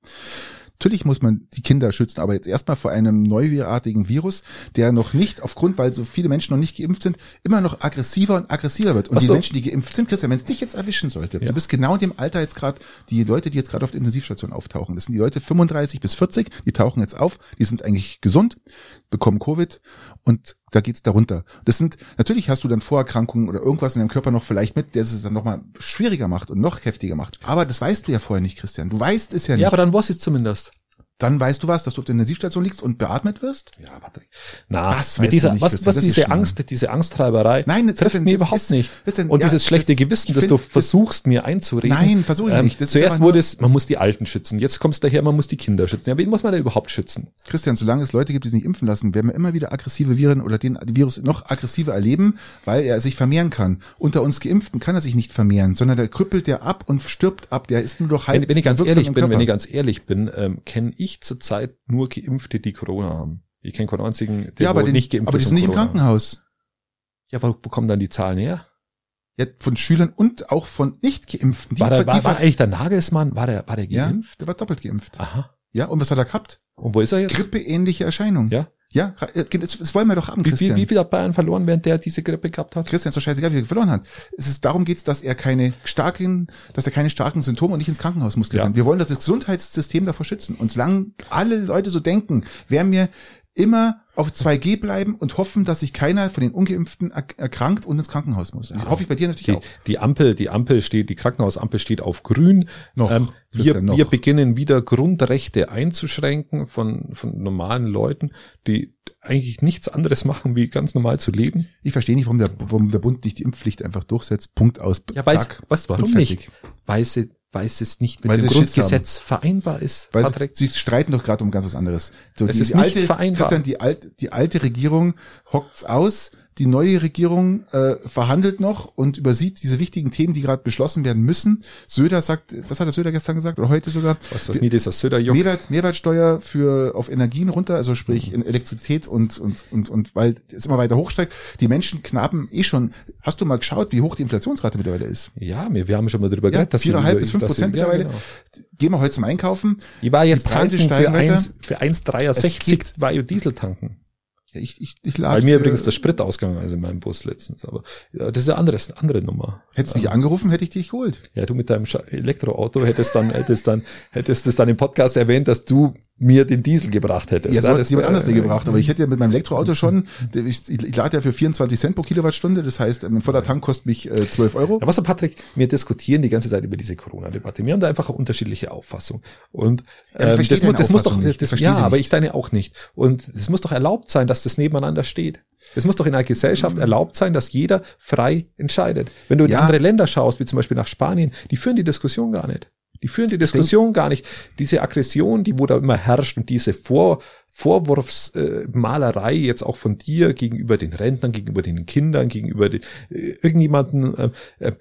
Natürlich muss man die Kinder schützen, aber jetzt erstmal vor einem neuvirartigen Virus, der noch nicht aufgrund, weil so viele Menschen noch nicht geimpft sind, immer noch aggressiver und aggressiver wird. Und Was die Menschen, die geimpft sind, Christian, wenn es dich jetzt erwischen sollte, Ja. du bist genau in dem Alter jetzt gerade, die Leute, die jetzt gerade auf der Intensivstation auftauchen, das sind die Leute 35 bis 40, die tauchen jetzt auf, die sind eigentlich gesund, bekommen Covid und da geht's darunter. Das sind, natürlich hast du dann Vorerkrankungen oder irgendwas in deinem Körper noch vielleicht mit, der es dann nochmal schwieriger macht und noch heftiger macht. Aber das weißt du ja vorher nicht, Christian. Du weißt es ja nicht. Ja, aber dann was ist zumindest. Dann weißt du was, dass du auf der Intensivstation liegst und beatmet wirst? Ja, Patrick. Na, Das mit dieser, du nicht, was, was diese schlimm. Angst, diese Angsttreiberei Nein, das- trifft das- mir überhaupt ist- nicht. ist- Und ja, dieses schlechte das- Gewissen, ich das du find, das- versuchst mir einzureden. Ähm, Nein, versuche ich nicht. Das zuerst wurde es, man muss die Alten schützen. Jetzt kommst du daher, man muss die Kinder schützen. Ja, wen muss man da überhaupt schützen? Christian, solange es Leute gibt, die sich nicht impfen lassen, werden wir immer wieder aggressive Viren oder den Virus noch aggressiver erleben, weil er sich vermehren kann. Unter uns Geimpften kann er sich nicht vermehren, sondern der krüppelt der ab und stirbt ab. Der ist nur noch halb Wenn, wenn ich ganz ehrlich bin, wenn ich ganz ehrlich bin, ähm, kenne ich zurzeit nur Geimpfte, die Corona haben. Ich kenne keinen einzigen, der ja, aber, den, nicht geimpft aber die sind nicht im Corona. Krankenhaus. Ja, wo, kommen dann die Zahlen her? Ja, von Schülern und auch von Nicht-Geimpften. War, der, war, war eigentlich der Nagelsmann, war der, war der ja, geimpft? der war doppelt geimpft. Aha. Ja, und was hat er gehabt? Und wo ist er jetzt? Grippeähnliche Erscheinung. Ja. Ja, das, wollen wir doch haben, Wie, Christian. wie, wie viel hat Bayern verloren, während der diese Grippe gehabt hat? Christian ist doch scheißegal, wie er verloren hat. Es ist darum geht's, dass er keine starken, dass er keine starken Symptome und nicht ins Krankenhaus muss. Christian. Ja. Wir wollen das Gesundheitssystem davor schützen. Und solange alle Leute so denken, werden wir immer auf 2G bleiben und hoffen, dass sich keiner von den Ungeimpften er erkrankt und ins Krankenhaus muss. Ja. Hoffe ich bei dir natürlich Die, auch. die Ampel, die Ampel steht, die Krankenhausampel steht auf grün. Noch, Ähm, wir, noch. wir beginnen wieder Grundrechte einzuschränken von, von normalen Leuten, die eigentlich nichts anderes machen, wie ganz normal zu leben. Ich verstehe nicht, warum der, warum der Bund nicht die Impfpflicht einfach durchsetzt. Punkt aus. Ja, weiß, Zack, weißt du, warum nicht? Weil sie, weil es nicht mit Weil dem sie Grundgesetz vereinbar ist, Weil Patrick. sie streiten doch gerade um ganz was anderes. So, Es die, ist die nicht alte, vereinbar. Christian, die alte, die alte Regierung hockt's aus, die neue Regierung äh, verhandelt noch und übersieht diese wichtigen Themen, die gerade beschlossen werden müssen. Söder sagt, was hat der Söder gestern gesagt oder heute sogar? Was das mit dieser Söderjuck? Mehrwert, Mehrwertsteuer für auf Energien runter, also sprich in Elektrizität und und und und weil es immer weiter hochsteigt. Die Menschen knappen eh schon. Hast du mal geschaut, wie hoch die Inflationsrate mittlerweile ist? Ja, wir, wir haben schon mal drüber Ja, geredet, dass viereinhalb bis fünf Prozent ja, mittlerweile. genau. Gehen wir heute zum Einkaufen. Ich war jetzt Die Preise steigen weiter. 1, für 1,63 war Diesel tanken. Ja, ich ich ich lag Bei mir übrigens der Sprit ausgegangen, also in meinem Bus letztens. Aber ja, das ist eine andere, eine andere Nummer. Hättest du mich angerufen, hätte ich dich geholt. Ja, du mit deinem Elektroauto hättest dann, hättest dann, hättest es dann im Podcast erwähnt, dass du mir den Diesel gebracht hättest. Ja, so Ja, hat jemand anders dir gebracht. Aber ich hätte ja mit meinem Elektroauto schon, ich, ich lade ja für 24 Cent pro Kilowattstunde. Das heißt, ein voller Tank kostet mich äh, 12 Euro. Ja, was so, Patrick, wir diskutieren die ganze Zeit über diese Corona-Debatte. Wir haben da einfach eine unterschiedliche Auffassung. Und Ja, ähm, verstehe das, muss, das muss doch, nicht. Ich das, ja, aber ich deine auch nicht. Und es muss doch erlaubt sein, dass das nebeneinander steht. Es muss doch in einer Gesellschaft erlaubt sein, dass jeder frei entscheidet. Wenn du in Ja. andere Länder schaust, wie zum Beispiel nach Spanien, die führen die Diskussion gar nicht. Die führen die Diskussion gar nicht. Diese Aggression, die wo da immer herrscht und diese Vor Vorwurfsmalerei äh, Malerei jetzt auch von dir gegenüber den Rentnern, gegenüber den Kindern, gegenüber den, äh, irgendjemanden, äh, äh,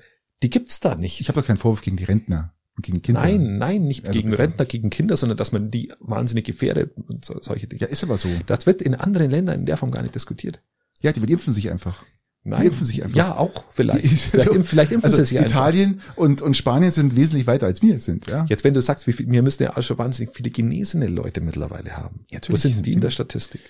die gibt's da nicht. Ich habe doch keinen Vorwurf gegen die Rentner und gegen Kinder. Nein, nein, nicht Also gegen bitte. Rentner, gegen Kinder, sondern dass man die wahnsinnig gefährdet und so, solche Dinge. Ja, ist aber so. Das wird in anderen Ländern in der Form gar nicht diskutiert. Ja, die, impfen sich einfach. Nein. impfen sich einfach. Ja, auch vielleicht. Die- vielleicht, impf- vielleicht impfen Also sie sich einfach. Italien und, und Spanien sind wesentlich weiter als wir sind, ja. Jetzt, wenn du sagst, wie viel, wir müssen ja auch schon wahnsinnig viele genesene Leute mittlerweile haben. Ja, Wo sind denn die in der Statistik?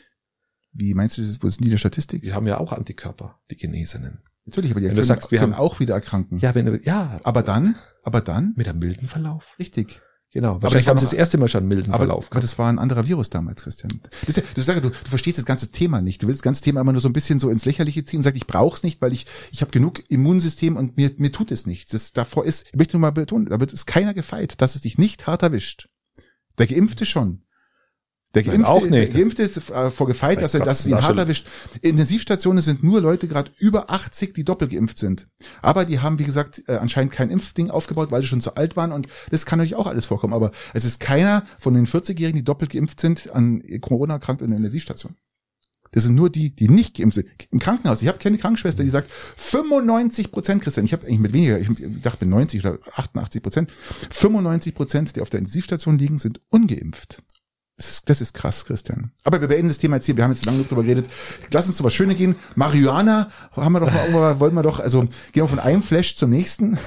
Wie meinst du das? Wo sind die in der Statistik? Die haben ja auch Antikörper, die Genesenen. Natürlich, aber die Wenn du können, sagst, wir können haben- auch wieder erkranken. Ja, wenn du, ja, Aber dann, aber dann, mit einem milden Verlauf. richtig. Genau. Wahrscheinlich haben sie das erste Mal schon einen milden Aber, Verlauf aber das war ein anderer Virus damals, Christian. Das du sagst, du, du verstehst das ganze Thema nicht. Du willst das ganze Thema immer nur so ein bisschen so ins Lächerliche ziehen und sagst, ich brauch's nicht, weil ich ich habe genug Immunsystem und mir mir tut es nichts. Das davor ist, ich möchte nur mal betonen, da wird es keiner gefeit, dass es dich nicht hart erwischt. Der Geimpfte schon. Der Nein, Geimpfte, auch nicht. der Geimpfte ist äh, vor gefeit, dass er, Gott, dass es ihn hart erwischt. Intensivstationen sind nur Leute gerade über 80, die doppelt geimpft sind. Aber die haben, wie gesagt, äh, anscheinend kein Impfding aufgebaut, weil sie schon zu alt waren und das kann natürlich auch alles vorkommen. Aber es ist keiner von den 40-Jährigen, die doppelt geimpft sind, an Corona erkrankt in der Intensivstation. Das sind nur die, die nicht geimpft sind. Im Krankenhaus. Ich habe keine Krankenschwester, die sagt 95 Prozent, Christian. Ich habe eigentlich mit weniger, ich dachte mit 90 oder 88 Prozent. 95 Prozent, die auf der Intensivstation liegen, sind ungeimpft. Das ist, das ist krass, Christian. Aber wir beenden das Thema jetzt hier. Wir haben jetzt lange genug drüber geredet. Lass uns zu was Schönes gehen. Marihuana haben wir doch mal, wollen wir doch, also gehen wir von einem Flash zum nächsten.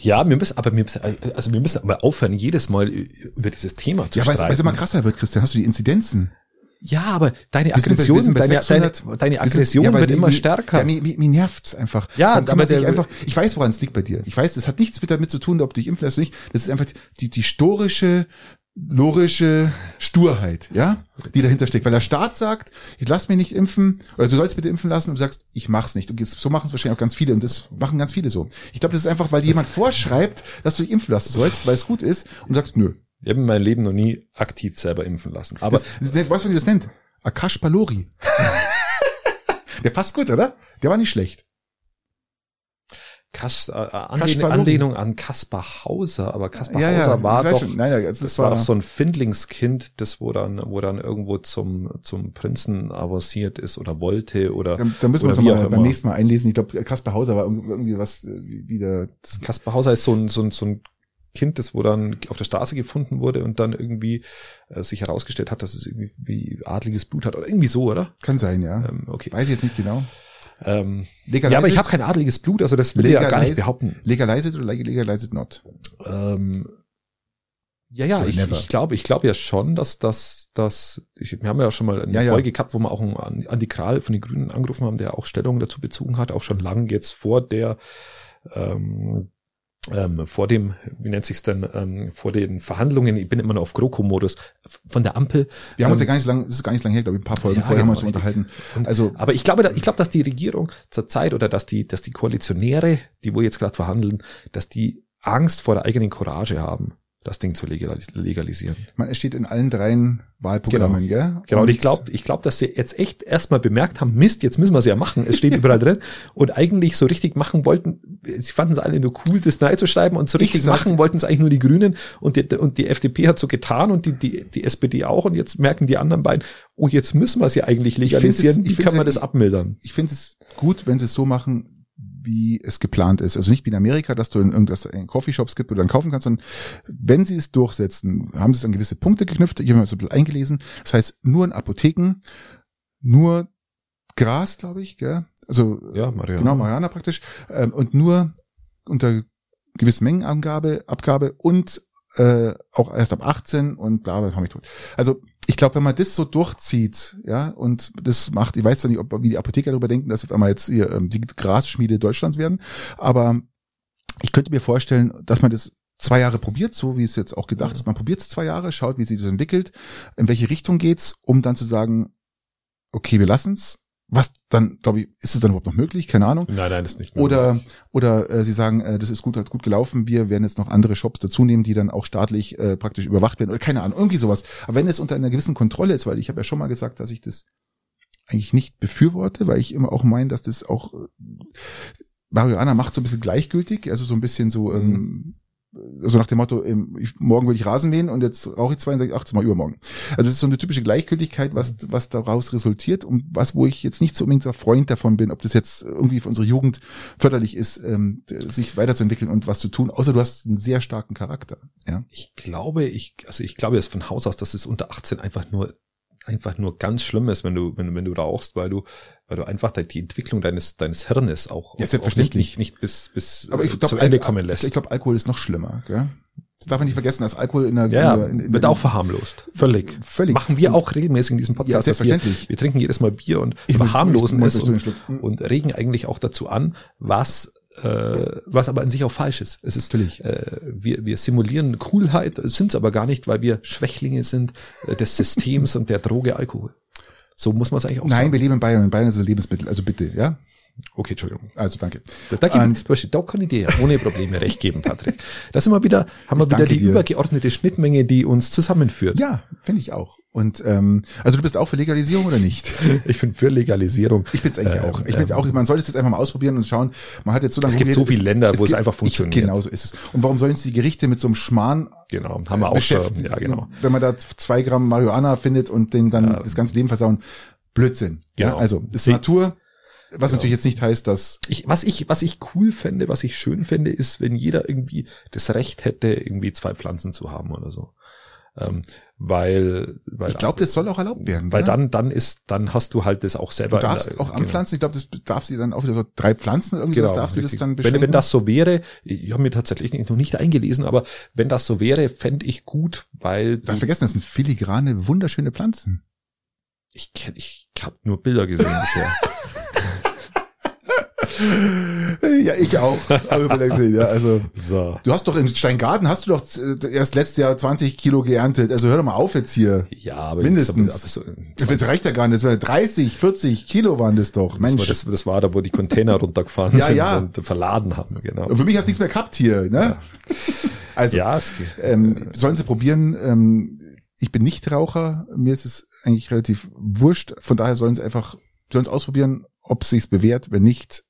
Ja, wir müssen, aber wir müssen, also wir müssen aber aufhören, jedes Mal über dieses Thema zu Ja, weil es weil es streiten. immer krasser wird, Christian. Hast du die Inzidenzen? Ja, aber deine bei- Aggression, bei deine, 600 deine, deine wir sind- Aggression ja, wird immer die- stärker. Ja, mir, mir, mir nervt's einfach. Ja, aber der- einfach, ich weiß, woran es liegt bei dir. Ich weiß, das hat nichts mit damit zu tun, ob du dich impfen lässt oder nicht. Das ist einfach die, die storische, lorische Sturheit, ja, die dahinter steckt. Weil der Staat sagt, ich lass mich nicht impfen, oder du sollst bitte impfen lassen und du sagst, ich mach's nicht. Und so machen es wahrscheinlich auch ganz viele und das machen ganz viele so. Ich glaube, das ist einfach, weil dir jemand vorschreibt, dass du dich impfen lassen sollst, weil es gut ist und du sagst, nö. Ich habe in meinem Leben noch nie aktiv selber impfen lassen. Aber Das, das, weißt du, wie das nennt? Akash Palori. Der passt gut, oder? Der war nicht schlecht. Kas, äh, Anlehnung, Logi. Anlehnung an Kaspar Hauser, aber Kaspar Ja, ja, Hauser war ich weiß doch, schon. Nein, ja, das, das war doch so ein Findlingskind, das wo dann, wo dann irgendwo zum, zum Prinzen avanciert ist oder wollte oder, Da, da müssen wir uns mal beim nächsten Mal einlesen. Ich glaube, Kaspar Hauser war irgendwie was äh, wieder. Kaspar Hauser ist so ein, so ein, so ein Kind, das wo dann auf der Straße gefunden wurde und dann irgendwie äh, sich herausgestellt hat, dass es irgendwie wie adliges Blut hat oder irgendwie so, oder? Kann sein, ja. Ähm, okay. Weiß ich jetzt nicht genau. Ähm, ja, aber ich habe kein adliges Blut, also das will ich ja gar nicht behaupten. Legalize it oder legalize it not? Ähm, ja, ja, Or ich, never. ich glaube, ich glaube ja schon, dass das, dass ich, wir haben ja schon mal eine Ja, ja. Folge gehabt, wo wir auch einen Andi Kral von den Grünen angerufen haben, der auch Stellung dazu bezogen hat, auch schon lang jetzt vor der ähm, ähm, vor dem, wie nennt sich's denn, ähm, vor den Verhandlungen, ich bin immer noch auf GroKo-Modus, von der Ampel. Wir haben uns ja Ähm, gar nicht lang, das ist gar nicht lang her, glaube ich, ein paar Folgen Ja, vorher haben wir uns genau, unterhalten. Und- Also, Aber ich glaube, ich glaube, dass die Regierung zurzeit oder dass die, dass die Koalitionäre, die wo jetzt gerade verhandeln, dass die Angst vor der eigenen Courage haben, das Ding zu legalis legalisieren. man, es steht in allen dreien Wahlprogrammen, gell? Genau, und ich glaube, ich glaube, dass sie jetzt echt erstmal bemerkt haben, Mist, jetzt müssen wir es ja machen. Es steht überall drin. Und eigentlich so richtig machen wollten, sie fanden es alle nur cool, das neu zu schreiben und so Ich richtig sag- machen wollten es eigentlich nur die Grünen und die, und die FDP hat so getan und die, die, die SPD auch und jetzt merken die anderen beiden, oh, jetzt müssen wir es ja eigentlich legalisieren. ich Wie kann man das abmildern? ich finde es gut, wenn sie es so machen, wie es geplant ist. Also nicht wie in Amerika, dass du in irgendwas in Coffeeshops gibt oder dann kaufen kannst, sondern wenn sie es durchsetzen, haben sie es an gewisse Punkte geknüpft. Ich habe mir so ein bisschen eingelesen. Das heißt, nur in Apotheken, nur Gras, glaube ich, gell? Also Ja, Mariana. genau Mariana praktisch ähm, und nur unter gewissen Mengenangabe, Abgabe und äh, auch erst ab 18 und bla bla, komm ich tot. Also ich glaube, wenn man das so durchzieht, ja, und das macht, ich weiß zwar nicht, ob wie die Apotheker darüber denken, dass auf einmal jetzt hier ähm, die Grasschmiede Deutschlands werden, aber ich könnte mir vorstellen, dass man das zwei Jahre probiert, so wie es jetzt auch gedacht ist. Man probiert es zwei Jahre, schaut, wie sich das entwickelt, in welche Richtung geht's, um dann zu sagen, okay, wir lassen's. Was dann, glaube ich, ist es dann überhaupt noch möglich? Keine Ahnung. Nein, nein, ist nicht mehr Oder, möglich. oder äh, sie sagen, äh, das ist gut, hat gut gelaufen, wir werden jetzt noch andere Shops dazu nehmen, die dann auch staatlich äh, praktisch überwacht werden oder keine Ahnung, irgendwie sowas. Aber wenn es unter einer gewissen Kontrolle ist, weil ich habe ja schon mal gesagt, dass ich das eigentlich nicht befürworte, weil ich immer auch meine, dass das auch äh, Marihuana macht so ein bisschen gleichgültig, also so ein bisschen so, ähm, also nach dem Motto, ähm, morgen will ich Rasen mähen und jetzt rauche ich zwei und sage ach, das mal übermorgen. Also das ist so eine typische Gleichgültigkeit, was, was daraus resultiert und was, wo ich jetzt nicht so unbedingt ein Freund davon bin, ob das jetzt irgendwie für unsere Jugend förderlich ist, ähm, sich weiterzuentwickeln und was zu tun, außer du hast einen sehr starken Charakter. Ja. Ich glaube, ich, also ich glaube jetzt von Haus aus, dass es unter 18 einfach nur, einfach nur ganz schlimm ist, wenn du, wenn, wenn du rauchst, weil du, weil du einfach die Entwicklung deines, deines Hirnes auch, Ja, auch selbstverständlich. nicht, nicht bis, bis Aber ich äh, glaube, zu Ende kommen lässt. Ich glaube, Alkohol ist noch schlimmer. Gell? Das darf man nicht vergessen, dass Alkohol in der, ja, in ja, in, wird auch verharmlost. Völlig. Völlig. Machen wir auch regelmäßig in diesem Ja, Podcast. wir, selbstverständlich. wir trinken jedes Mal Bier und Ich verharmlosen es und, Schluck. und regen eigentlich auch dazu an, was äh, was aber in sich auch falsch ist. Es ist Natürlich. äh, wir, wir simulieren Coolheit, sind es aber gar nicht, weil wir Schwächlinge sind äh, des Systems und der Droge Alkohol. So muss man es eigentlich auch Nein, sagen. wir leben in Bayern. In Bayern ist es Lebensmittel. Also bitte, ja. Okay, Entschuldigung. Also danke. Da, da, Und- zum Beispiel, da kann ich dir ja ohne Probleme recht geben, Patrick. Da sind wir wieder, haben wir wieder die dir. übergeordnete Schnittmenge, die uns zusammenführt. Ja, finde ich auch. Und ähm, also du bist auch für Legalisierung oder nicht? Ich bin für Legalisierung. Ich bin's eigentlich Ähm, auch. Ich bin's ähm, auch. Man sollte es jetzt einfach mal ausprobieren und schauen. Man hat jetzt so lange. Es gibt so viele Länder, wo es gibt- einfach funktioniert. Ich, genau so ist es. Und warum sollen es die Gerichte mit so einem Schmarrn Genau, haben wir auch schon. Ja, genau. Wenn man da zwei Gramm Marihuana findet und den dann Ja. das ganze Leben versauen. Blödsinn. Ja, Genau. also das ist Natur. Was natürlich jetzt nicht heißt, dass Ich, was ich, was ich cool fände, was ich schön fände, ist, wenn jeder irgendwie das Recht hätte, irgendwie zwei Pflanzen zu haben oder so. Ähm, weil, weil, ich glaube, das soll auch erlaubt werden. weil oder? dann, dann ist, dann hast du halt das auch selber. du darfst der- auch genau. anpflanzen. Ich glaube, das darf sie dann auch wieder so drei Pflanzen irgendwie. Genau, das darf sie das dann wenn, beschränken. wenn das so wäre, ich habe mir tatsächlich noch nicht eingelesen, aber wenn das so wäre, fände ich gut, weil Darf vergessen, das sind filigrane, wunderschöne Pflanzen. ich kenn, ich habe nur Bilder gesehen bisher. Ja, ich auch. Ja, also. So. Du hast doch im Steingarten hast du doch äh, erst letztes Jahr 20 Kilo geerntet. Also hör doch mal auf jetzt hier. Ja, aber Mindestens. Jetzt, Das so, das reicht ja gar nicht. Das war 30, 40 Kilo waren das doch. das, Mensch. war, das, das war da, wo die Container runtergefahren Ja, sind ja. und verladen haben, genau. Für mich hast du nichts mehr gehabt hier, ne? Also, Ja, es geht. ähm, sollen sie probieren. Ähm, ich bin nicht Raucher. Mir ist es eigentlich relativ wurscht. Von daher sollen sie einfach, sollen es ausprobieren, ob es sich bewährt. Wenn nicht,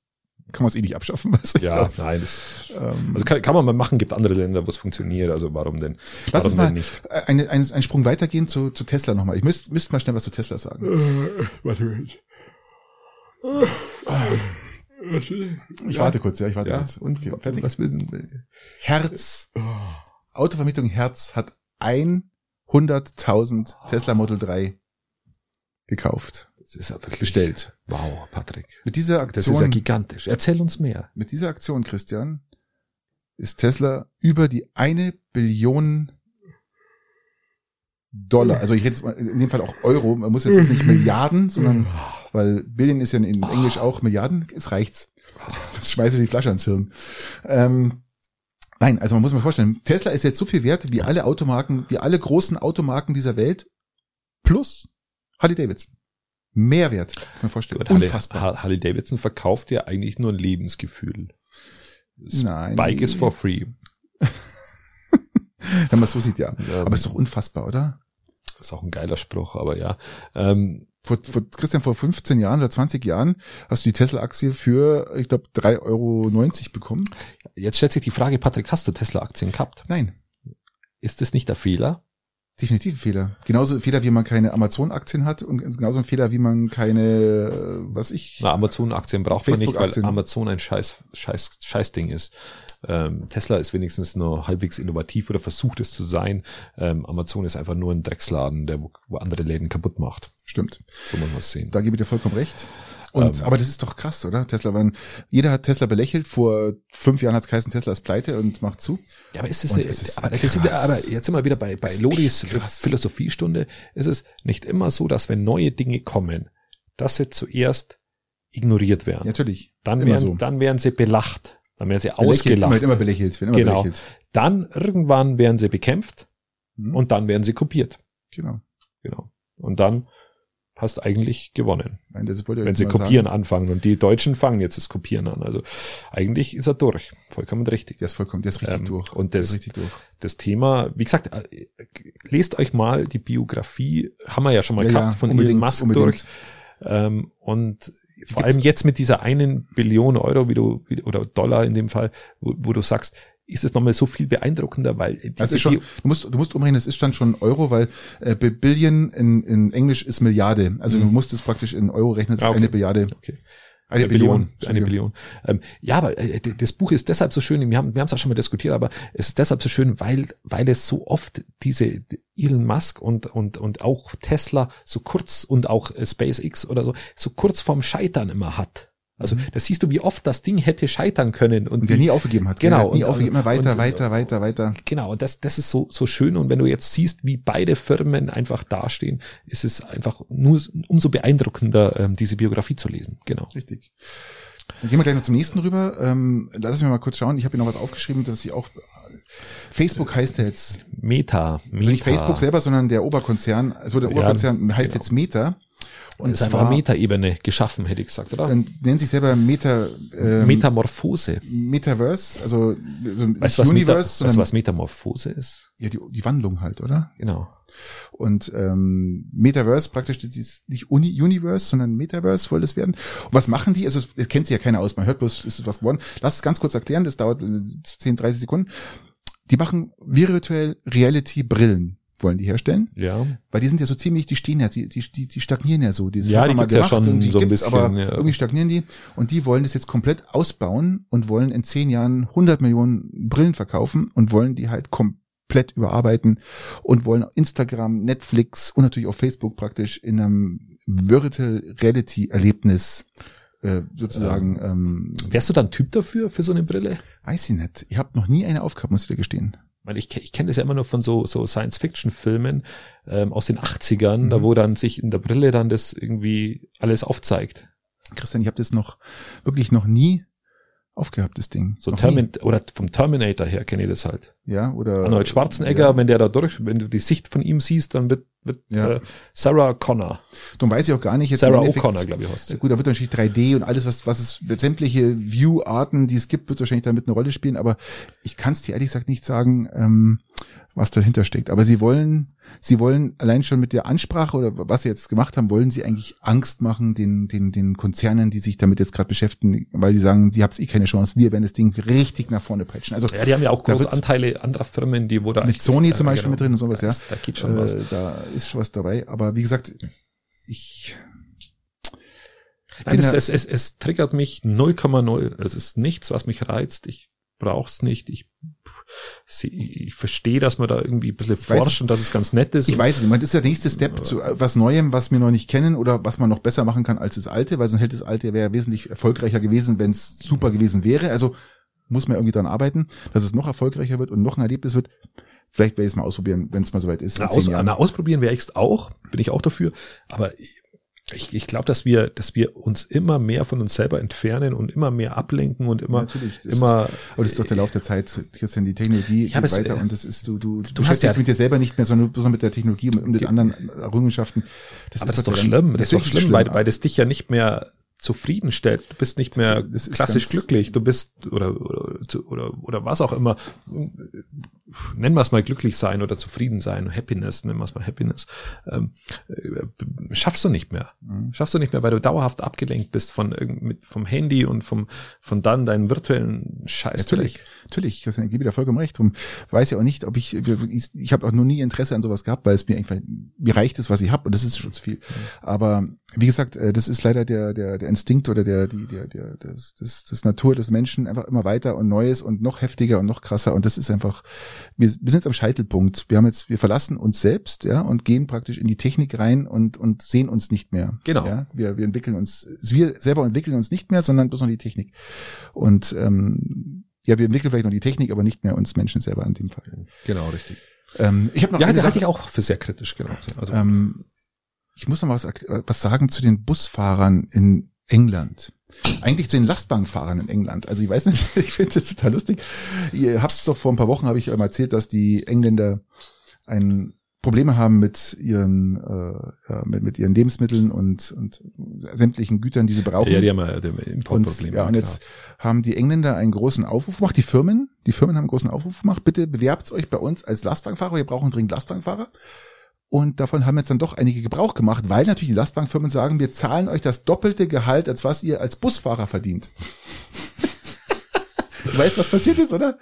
kann man es eh nicht abschaffen. Also, Ja, nein, das, Ähm, also kann, kann man mal machen, gibt andere Länder, wo es funktioniert, also warum denn? Lass warum uns mal nicht? eine, eine, einen Sprung weitergehen zu, zu Tesla nochmal. Ich müsste müsst mal schnell was zu Tesla sagen. Warte, Ich warte kurz, ja, ich warte ja, kurz. und Okay, fertig. was will denn? Herz. Autovermietung Herz hat 100.000 Tesla Model 3 gekauft. Das ist ja wirklich Bestellt. Wow, Patrick. Mit dieser Das ist ja Aktion, gigantisch. Erzähl uns mehr. mit dieser Aktion, Christian, ist Tesla über die eine Billion Dollar, also ich rede jetzt mal in dem Fall auch Euro, man muss jetzt nicht Milliarden, sondern, weil Billion ist ja in Englisch auch Milliarden, es reicht's. Das schmeiße die Flasche ans Hirn. Ähm, nein, also man muss sich mal vorstellen, Tesla ist jetzt so viel wert wie alle Automarken, wie alle großen Automarken dieser Welt, plus Harley Davidson. Mehrwert, kann man vorstellen. Gut, Harley, Unfassbar. Ha- Harley Davidson verkauft ja eigentlich nur ein Lebensgefühl. Das Nein. Bike is for free. Wenn man so sieht, ja. Ähm, Aber ist doch unfassbar, oder? ist auch ein geiler Spruch, aber ja. Ähm, Vor, vor, Christian, vor 15 Jahren oder 20 Jahren hast du die Tesla-Aktie für, ich glaube, 3,90 Euro bekommen. jetzt stellt sich die Frage, Patrick, hast du Tesla-Aktien gehabt? Nein, Ist das nicht der Fehler? Definitiv ein Fehler. Genauso ein Fehler, wie man keine Amazon-Aktien hat und genauso ein Fehler, wie man keine, äh, was ich, Na, Amazon-Aktien braucht man nicht, weil. Amazon ein scheiß, scheiß, scheiß Ding ist. Ähm, Tesla ist wenigstens nur halbwegs innovativ oder versucht es zu sein. Ähm, Amazon ist einfach nur ein Drecksladen, der wo, wo andere Läden kaputt macht. stimmt. So muss man es sehen. Da gebe ich dir vollkommen recht. Und, Ähm. aber das ist doch krass, oder? Tesla, waren, jeder hat Tesla belächelt. Vor fünf Jahren hat es geheißen, Tesla ist pleite und macht zu. Ja, aber ist es eine, es ist aber, das krass. aber jetzt sind wir wieder bei, bei Das Lodis. Philosophiestunde. Ist es nicht immer so, dass wenn neue Dinge kommen, dass sie zuerst ignoriert werden. Natürlich. dann immer werden, so. dann werden sie belacht. Dann werden sie Belächelt, ausgelacht. Immer, immer belächelt, werden immer Genau. belächelt. Dann irgendwann werden sie bekämpft Hm? und dann werden sie kopiert. genau. Genau. Und dann hast eigentlich gewonnen, Nein, wenn sie kopieren Sagen. anfangen. Und die Deutschen fangen jetzt das Kopieren an. Also eigentlich ist er durch. Vollkommen richtig. Der ist vollkommen, der ist richtig Ähm, durch. und das- richtig durch. Das Thema, wie gesagt, äh, lest euch mal die Biografie, haben wir ja schon mal Ja, gehabt, ja, von Elon Musk unbedingt. durch. Ähm, und vor allem jetzt mit dieser einen Billion Euro, wie du, oder Dollar in dem Fall, wo, wo du sagst, ist es nochmal so viel beeindruckender, weil diese ist schon, du musst, du musst umrechnen, das ist dann schon Euro, weil äh, Bi- Billion in, in Englisch ist Milliarde. Also du musst es praktisch in Euro rechnen, das Ah, ist okay. eine Billiarde. okay. Eine, Eine Billion. Billion, eine Billion. Ähm, ja, aber äh, das Buch ist deshalb so schön, wir haben wir haben es auch schon mal diskutiert, aber es ist deshalb so schön, weil weil es so oft diese Elon Musk und und und auch Tesla so kurz und auch äh, SpaceX oder so so kurz vorm Scheitern immer hat. Also da siehst du, wie oft das Ding hätte scheitern können und Und der wie, nie aufgegeben hat. Genau, nie und- aufgegeben, immer weiter, und- weiter, weiter, weiter. Genau, und das, das ist so, so schön. Und wenn du jetzt siehst, wie beide Firmen einfach dastehen, ist es einfach nur umso beeindruckender, ähm, diese Biografie zu lesen. Genau. Richtig. Dann gehen wir gleich noch zum nächsten rüber. Ähm, lass mich mal kurz schauen. Ich habe hier noch was aufgeschrieben, dass ich auch Facebook heißt ja jetzt Meta. Meta. also nicht Facebook selber, sondern der Oberkonzern. Also der Ja, Oberkonzern heißt genau. jetzt Meta. Und ist es einfach war, Meta-Ebene geschaffen, hätte ich gesagt, oder? äh, nennt sich selber Meta ähm, Metamorphose. Metaverse, also so Weißt was, Meta, Universe, weißt du, sondern was Metamorphose ist? ja, die, die Wandlung halt, oder? Genau. Und ähm, Metaverse praktisch das ist nicht Uni Universe, sondern Metaverse soll das werden. Und was machen die? Also es kennt sich ja keiner aus. Man hört bloß, ist was geworden. Lass es ganz kurz erklären. Das dauert äh, 10, 30 Sekunden. Die machen Virtual Reality Brillen wollen die herstellen, Ja. weil die sind ja so ziemlich, die stehen ja, die, die, die, stagnieren ja so. Die Ja, die gibt's ja gemacht schon und die so ein bisschen, aber ja. irgendwie stagnieren die und die wollen das jetzt komplett ausbauen und wollen in zehn Jahren 100 Millionen Brillen verkaufen und wollen die halt komplett überarbeiten und wollen Instagram, Netflix und natürlich auch Facebook praktisch in einem Virtual Reality Erlebnis äh, sozusagen, ähm, Wärst du dann Typ dafür, für so eine Brille? weiß ich nicht. Ich habe noch nie eine aufgehabt, muss ich dir gestehen. Weil ich, ich kenne das ja immer nur von so, so Science-Fiction-Filmen ähm, aus den 80ern, Mhm. da wo dann sich in der Brille dann das irgendwie alles aufzeigt. Christian, ich habe das noch wirklich noch nie aufgehabt, das Ding. So Termin oder vom Terminator her kenne ich das halt. nie. Ja, oder Arnold Schwarzenegger, Ja. wenn der da durch, wenn du die Sicht von ihm siehst, dann wird, wird Ja. äh, Sarah Connor, Darum weiß ich auch gar nicht jetzt. Sarah O'Connor, glaube ich, heißt sie. Gut, da wird natürlich 3D und alles, was, was es, sämtliche View-Arten, die es gibt, wird wahrscheinlich damit eine Rolle spielen, aber ich kann es dir ehrlich gesagt nicht sagen, ähm, was dahinter steckt. Aber sie wollen, sie wollen allein schon mit der Ansprache oder was sie jetzt gemacht haben, wollen sie eigentlich Angst machen den, den, den Konzernen, die sich damit jetzt gerade beschäftigen, weil die sagen, die habt eh keine Chance, wir werden das Ding richtig nach vorne peitschen. Also Ja, die haben ja auch große Anteile anderer Firmen, die wo da mit Sony zum Beispiel genau. mit drin und sowas, ja. Da geht schon was. Äh, da ist schon was dabei. Aber wie gesagt, ich Nein, es, es, es, es triggert mich 0,0. Es ist nichts, was mich reizt. Ich brauch's nicht. Ich, sie, ich verstehe, dass man da irgendwie ein bisschen forscht und dass es ganz nett ist. Ich weiß es nicht. Man, ist der nächste Step zu was Neuem, was wir noch nicht kennen oder was man noch besser machen kann als das alte, weil sonst hätte das alte wäre wesentlich erfolgreicher gewesen, wenn es super gewesen wäre. Also muss man irgendwie daran arbeiten, dass es noch erfolgreicher wird und noch ein Erlebnis wird. Vielleicht werde ich es mal ausprobieren, wenn es mal soweit ist. Na, aus, na, ausprobieren wäre ich auch, bin ich auch dafür. Aber ich, ich glaube, dass wir, dass wir uns immer mehr von uns selber entfernen und immer mehr ablenken und immer, das immer. Ist, aber das ist doch der Lauf der Zeit, Christian. Die Technologie Ja, geht es- weiter und das ist du, du, du, hast beschäftigst ja- mit dir selber nicht mehr, sondern bloß mit der Technologie und mit anderen Errungenschaften. Das aber das ist doch der schlimm. Das ist doch schlimm, weil, weil das dich ja nicht mehr zufriedenstellt. Du bist nicht mehr Das klassisch glücklich. Du bist oder oder oder oder was auch immer. Nennen wir es mal glücklich sein oder zufrieden sein, Happiness, nennen wir es mal Happiness. Ähm, äh, schaffst du nicht mehr. Mhm. Schaffst du nicht mehr, weil du dauerhaft abgelenkt bist von mit vom Handy und vom von dann deinem virtuellen Scheiß. Natürlich, natürlich, ich gebe dir vollkommen recht. Drum weiß ja auch nicht, ob ich, ich, ich habe auch noch nie Interesse an sowas gehabt, weil es mir einfach, mir reicht es, was ich habe und das ist schon zu viel. Aber wie gesagt, äh, das ist leider der, der, der Instinkt oder der, die, der, der, das, das, das Natur des Menschen einfach immer weiter und Neues und noch heftiger und noch krasser und das ist einfach, wir, wir sind jetzt am Scheitelpunkt. Wir haben jetzt, wir verlassen uns selbst, ja, und gehen praktisch in die Technik rein und, und sehen uns nicht mehr. Genau. Ja, wir, wir entwickeln uns, wir selber entwickeln uns nicht mehr, sondern bloß noch die Technik. Und ähm, ja, wir entwickeln vielleicht noch die Technik, aber nicht mehr uns Menschen selber in dem Fall. Genau, richtig. Ähm, ich habe noch Ja, eine das halte ich auch für sehr kritisch, genau. Also, ähm, ich muss noch mal was, was sagen zu den Busfahrern in England. Eigentlich zu den Lastwagenfahrern in England. Also ich weiß nicht, ich finde das total lustig. Ihr habt es doch vor ein paar Wochen, habe ich euch mal erzählt, dass die Engländer ein Probleme haben mit ihren äh, mit, mit ihren Lebensmitteln und und sämtlichen Gütern, die sie brauchen. Ja, die haben ja die und, Importprobleme. ja, und jetzt haben die Engländer einen großen Aufruf gemacht, die Firmen, die Firmen haben einen großen Aufruf gemacht, bitte bewerbt euch bei uns als Lastwagenfahrer, wir brauchen dringend Lastwagenfahrer. Und davon haben jetzt dann doch einige Gebrauch gemacht, weil natürlich die Lastwagenfirmen sagen, wir zahlen euch das doppelte Gehalt, als was ihr als Busfahrer verdient. du weißt, was passiert ist, oder?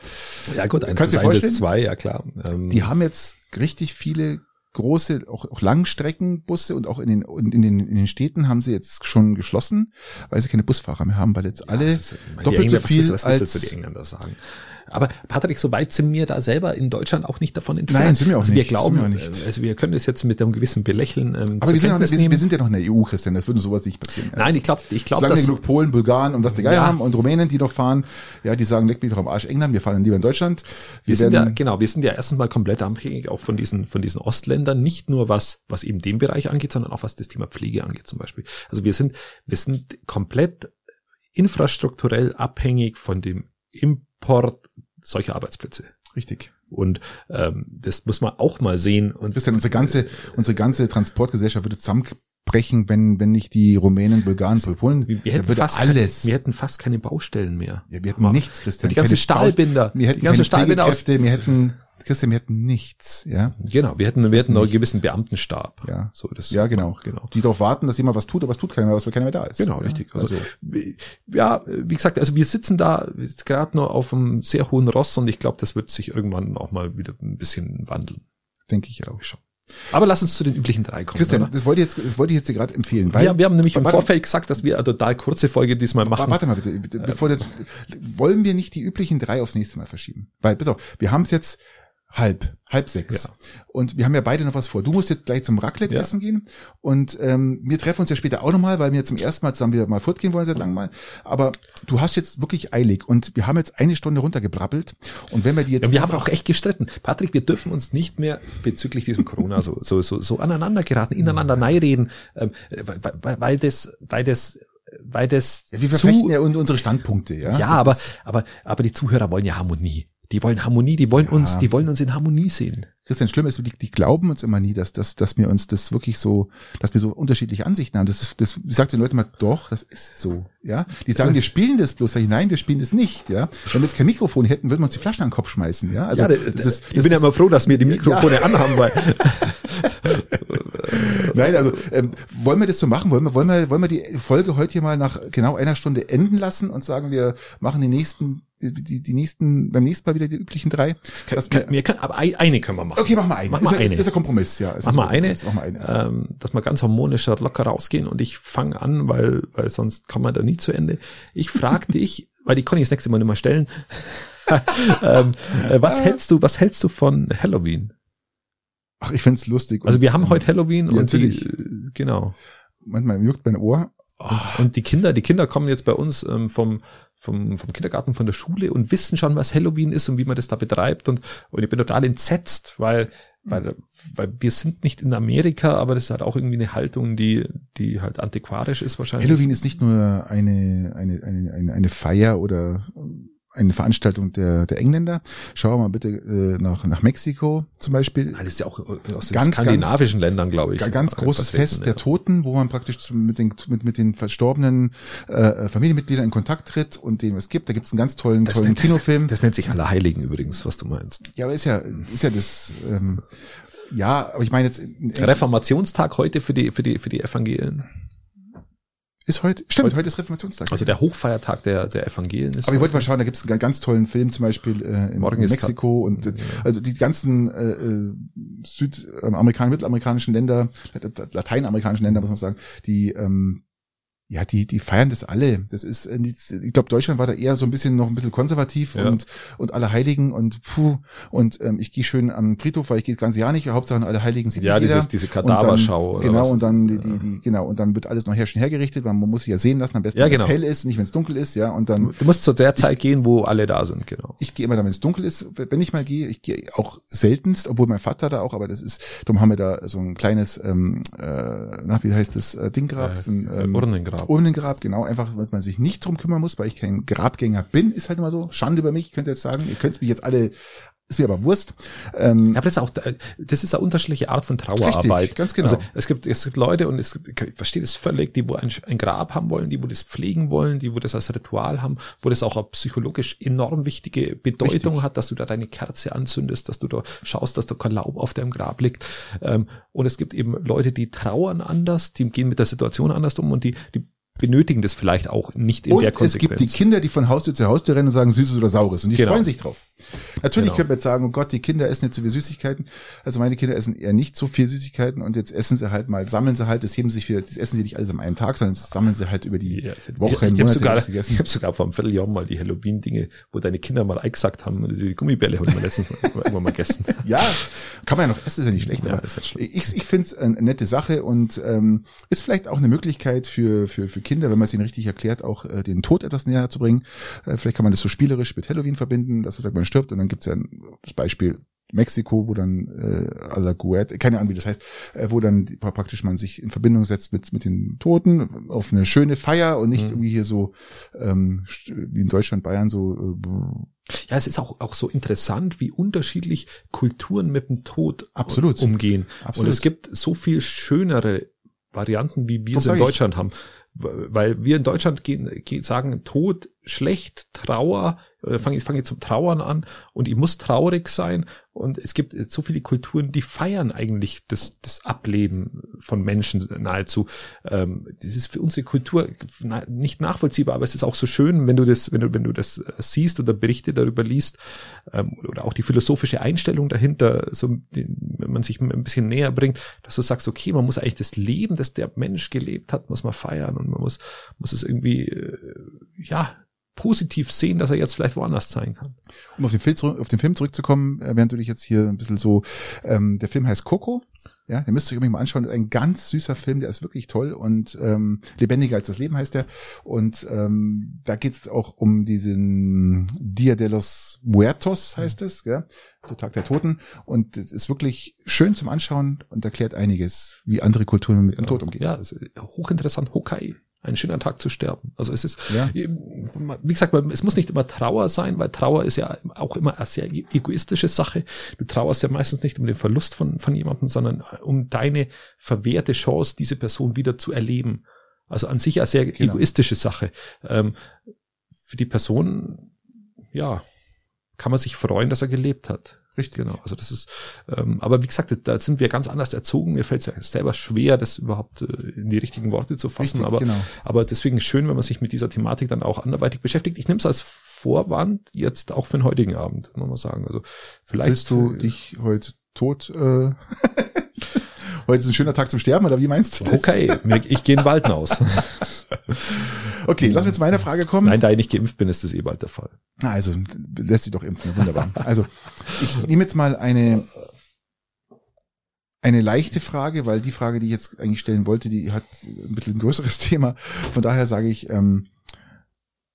Ja gut, eins Kannst plus eins ist zwei, ja klar. Ähm, Die haben jetzt richtig viele große, auch, auch Langstreckenbusse und auch in den, in, den, in den Städten haben sie jetzt schon geschlossen, weil sie keine Busfahrer mehr haben, weil jetzt alle das ist- doppelt so was viel was willst du die Engländer sagen. Aber Patrick, so weit sind wir da selber in Deutschland auch nicht davon entfernt. Nein, sind wir auch also nicht, Wir glauben, wir nicht. äh, also wir können das jetzt mit einem gewissen Belächeln ähm, aber wir sind, noch, wir, wir sind ja noch in der EU, Christian, das würde sowas nicht passieren. Nein, ich glaube, ich glaube, wir dass genug Polen, Bulgaren und was der Geier Ja. haben und Rumänen, die noch fahren, ja, die sagen, leck mich doch am Arsch England, wir fahren lieber in Deutschland. wir sind ja genau, wir sind ja erstens mal komplett abhängig auch von diesen von diesen Ostländern, nicht nur was was eben den Bereich angeht, sondern auch was das Thema Pflege angeht zum Beispiel. Also wir sind wir sind komplett infrastrukturell abhängig von dem Import solcher Arbeitsplätze. richtig. Und ähm, das muss man auch mal sehen. Und Christian, unsere ganze, unsere ganze Transportgesellschaft würde zusammenbrechen, wenn, wenn nicht die Rumänen, Bulgaren, Polen, wir hätten würde fast alles. Keine, wir hätten fast keine Baustellen mehr. ja, wir hätten nichts, Christian. Die ganzen Stahlbinder, Wir hätten die ganzen Stahlbinder aus, wir hätten, Christian, wir hätten nichts, ja. genau, wir hätten, wir hätten noch einen gewissen Beamtenstab. Ja. so das Ja, genau. genau. Die darauf warten, dass jemand was tut, aber es tut keiner mehr, was, weil keiner mehr da ist. Genau, ja. richtig. Also, Also, ja, wie gesagt, also wir sitzen da gerade noch auf einem sehr hohen Ross und ich glaube, das wird sich irgendwann auch mal wieder ein bisschen wandeln. denke ich auch. Schon. Aber lass uns zu den üblichen drei kommen. Christian, oder? das wollte ich jetzt, das wollte ich jetzt dir gerade empfehlen, weil, wir, wir haben nämlich im Warte- Vorfeld gesagt, dass wir eine total kurze Folge diesmal machen. Warte mal bitte, bevor jetzt, wollen wir nicht die üblichen drei aufs nächste Mal verschieben? Weil, bitte, auf, wir haben es jetzt halb, halb sechs. Ja. Und wir haben ja beide noch was vor. Du musst jetzt gleich zum Raclette Ja. essen gehen. Und ähm, wir treffen uns ja später auch nochmal, weil wir zum ersten Mal zusammen wieder mal fortgehen wollen seit langem mal. Aber du hast jetzt wirklich eilig und wir haben jetzt eine Stunde runtergebrabbelt. Und wenn wir die jetzt Ja, wir haben auch echt gestritten. Patrick, wir dürfen uns nicht mehr bezüglich diesem Corona so, so, so, so aneinander geraten, ineinander neireden, ähm, weil, weil, weil das, weil das, weil das ja, wir verfechten ja un- unsere Standpunkte, ja. ja, Das aber, aber, aber die Zuhörer wollen ja Harmonie. Die wollen Harmonie, die wollen uns, die wollen uns in Harmonie sehen. Christian, schlimm ist, die, die glauben uns immer nie, dass, dass, dass wir uns das wirklich so, dass wir so unterschiedliche Ansichten haben. Das ist, das ich sag den Leuten mal, doch, das ist so, ja. Die sagen, wir spielen das bloß. Sag ich, nein, wir spielen das nicht, ja. Wenn wir jetzt kein Mikrofon hätten, würden wir uns die Flaschen an den Kopf schmeißen, ja. Also, ja, das, das ist, ich das bin ja ist- immer froh, dass wir die Mikrofone anhaben, weil Nein, also ähm, wollen wir das so machen? Wollen wir, wollen wir, wollen wir die Folge heute hier mal nach genau einer Stunde enden lassen und sagen, wir machen die nächsten, die, die nächsten, beim nächsten Mal wieder die üblichen drei? Dass wir, wir können, aber ein- eine können wir machen. okay, mach mal eine. Mach ist, mal ist, eine. ist ein Kompromiss, ja. Ist Mach mal eine, Kompromiss. Mach mal eine. ähm, dass wir ganz harmonisch locker rausgehen und ich fange an, weil, weil sonst kommen wir da nie zu Ende. Ich frage dich, weil die kann ich das nächste Mal nicht mehr stellen. ähm, äh, was hältst du, was hältst du von Halloween? Ach, ich find's lustig. Also wir haben heute Halloween ja, und die, natürlich. äh, genau. Manchmal juckt mein Ohr. Und die Kinder, die Kinder kommen jetzt bei uns ähm, vom, vom, vom Kindergarten, von der Schule und wissen schon, was Halloween ist und wie man das da betreibt. Und, und ich bin total entsetzt, weil, weil, weil wir sind nicht in Amerika, aber das ist halt auch irgendwie eine Haltung, die, die halt antiquarisch ist wahrscheinlich. Halloween ist nicht nur eine, eine, eine, eine, eine Feier oder eine Veranstaltung der, der Engländer. Schau mal bitte äh, nach, nach Mexiko zum Beispiel. Das ist ja auch äh, aus den Ganz, skandinavischen Ländern, glaube ich. Ga- Ganz großes Fest ja. der Toten, wo man praktisch mit den, mit, mit den verstorbenen äh, Familienmitgliedern in Kontakt tritt und denen was gibt. Da gibt's einen ganz tollen, Das tollen nennt- Kinofilm. Das nennt sich Allerheiligen übrigens, was du meinst. ja, aber ist ja, ist ja das, ähm, ja, aber ich meine jetzt, Reformationstag heute für die, für die, für die Evangelien. Ist heute, stimmt, heute, ist Reformationstag. Also der Hochfeiertag der, der Evangelien ist. Aber ich wollte mal schauen, da gibt es einen ganz tollen Film, zum Beispiel äh, in Morgen Mexiko und äh, also die ganzen äh, äh, südamerikanischen, mittelamerikanischen Länder, lateinamerikanischen Länder, muss man sagen, die ähm, ja, die, die feiern das alle. Das ist, äh, ich glaube, Deutschland war da eher so ein bisschen noch ein bisschen konservativ Ja. und und alle Heiligen und puh und ähm, ich gehe schön am Friedhof, weil ich gehe das ganze Jahr nicht. Hauptsache alle Heiligen sieht Ja, dieses, diese Und dann- Kadaverschau. Genau, was? und dann die, die, die, genau, und dann wird alles noch her schön hergerichtet, weil man muss sich ja sehen lassen, am besten Ja, wenn genau. es hell ist, nicht wenn es dunkel ist, ja, und dann Du musst zu der Zeit gehen, wo alle da sind, genau. ich gehe immer dann, wenn es dunkel ist, wenn ich mal gehe. Ich gehe auch seltenst, obwohl mein Vater da auch, aber das ist, darum haben wir da so ein kleines, ähm, äh, na, wie heißt das, äh, Dinggrab, Äh, so ein, äh, ähm, Urnengrab. Grab. Ohne ein Grab, genau. Einfach, weil man sich nicht drum kümmern muss, weil ich kein Grabgänger bin, ist halt immer so. Schande über mich, könnt ihr jetzt sagen. Ihr könnt mich jetzt alle ist mir aber Wurst. Ähm, aber das ist auch, das ist eine unterschiedliche Art von Trauerarbeit. Richtig, ganz genau. Also es gibt, es gibt Leute und es, ich verstehe das völlig, die wo ein, ein Grab haben wollen, die wo das pflegen wollen, die wo das als Ritual haben, wo das auch eine psychologisch enorm wichtige Bedeutung Richtig. hat, dass du da deine Kerze anzündest, dass du da schaust, dass da kein Laub auf deinem Grab liegt. Ähm, und es gibt eben Leute, die trauern anders, die gehen mit der Situation anders um und die, die benötigen das vielleicht auch nicht in und der Konsequenz. es gibt die Kinder, die von Haustür zu Haustür rennen und sagen Süßes oder Saures und die genau. freuen sich drauf. Natürlich genau. könnte man jetzt sagen, oh Gott, die Kinder essen jetzt so viel Süßigkeiten. Also meine Kinder essen eher nicht so viel Süßigkeiten und jetzt essen sie halt mal, sammeln sie halt, das heben sich wieder, das essen sie nicht alles am einen Tag, sondern das sammeln sie halt über die ja, Woche, ich, ich habe sogar, ich hab sogar vor einem Vierteljahr mal die Halloween-Dinge, wo deine Kinder mal eingesagt haben, diese Gummibälle haben wir letztens irgendwann mal gegessen. ja, kann man ja noch essen, ist ja nicht schlecht, ja, aber ich, ich finde es eine nette Sache und ähm, ist vielleicht auch eine Möglichkeit für, für, für Kinder, wenn man es ihnen richtig erklärt, auch äh, den Tod etwas näher zu bringen. Äh, vielleicht kann man das so spielerisch mit Halloween verbinden, dass man sagt, man stirbt und dann gibt's ja das Beispiel Mexiko, wo dann äh, Alaguet, keine Ahnung, wie das heißt, äh, wo dann praktisch man sich in Verbindung setzt mit mit den Toten auf eine schöne Feier und nicht mhm. irgendwie hier so ähm, wie in Deutschland, Bayern so. Äh, ja, es ist auch auch so interessant, wie unterschiedlich Kulturen mit dem Tod Absolut. umgehen. Absolut. Und es gibt so viel schönere Varianten, wie wir es in Deutschland ich. haben weil wir in Deutschland gehen, gehen, sagen Tod schlecht, Trauer, äh, fange ich fange zum Trauern an und ich muss traurig sein und es gibt so viele Kulturen, die feiern eigentlich das, das Ableben von Menschen nahezu. Ähm, das ist für unsere Kultur nicht nachvollziehbar, aber es ist auch so schön, wenn du das, wenn du, wenn du das siehst oder Berichte darüber liest ähm, oder auch die philosophische Einstellung dahinter, so, wenn man sich ein bisschen näher bringt, dass du sagst, okay, man muss eigentlich das Leben, das der Mensch gelebt hat, muss man feiern und man muss, muss es irgendwie, äh, ja, positiv sehen, dass er jetzt vielleicht woanders sein kann. Um auf den Film, zurück, auf den Film zurückzukommen, äh, während du dich jetzt hier ein bisschen so, ähm, der Film heißt Coco. Ja, den müsst ihr euch mal anschauen. Das ist ein ganz süßer Film, der ist wirklich toll und ähm, lebendiger als das Leben heißt der. Und ähm, da geht es auch um diesen Dia de los Muertos heißt es, ja, so Tag der Toten. Und es ist wirklich schön zum Anschauen und erklärt einiges, wie andere Kulturen mit dem Tod umgehen. Ja, hochinteressant. Hokai ein schöner Tag zu sterben. Also es ist, ja. wie gesagt, es muss nicht immer Trauer sein, weil Trauer ist ja auch immer eine sehr e-, egoistische Sache. Du trauerst ja meistens nicht um den Verlust von, von jemandem, sondern äh, um deine verwehrte Chance, diese Person wieder zu erleben. Also an sich eine sehr genau. egoistische Sache. Ähm, für die Person, ja, kann man sich freuen, dass er gelebt hat. Richtig, genau. Also das ist, ähm, aber wie gesagt, da sind wir ganz anders erzogen. Mir fällt es ja selber schwer, das überhaupt äh, in die richtigen Worte zu fassen. Richtig, aber, genau. aber deswegen schön, wenn man sich mit dieser Thematik dann auch anderweitig beschäftigt. Ich nehme es als Vorwand jetzt auch für den heutigen Abend, muss man sagen. Also vielleicht. Willst du dich heute tot äh, heute ist ein schöner Tag zum Sterben, oder wie meinst du das? Okay, ich gehe in den Wald hinaus. okay, lass mir zu meiner Frage kommen. Nein, da ich nicht geimpft bin, ist das eh bald der Fall. Na, also lässt sich doch impfen, wunderbar. Also ich nehme jetzt mal eine eine leichte Frage, weil die Frage, die ich jetzt eigentlich stellen wollte, die hat ein bisschen ein größeres Thema. Von daher sage ich, ähm,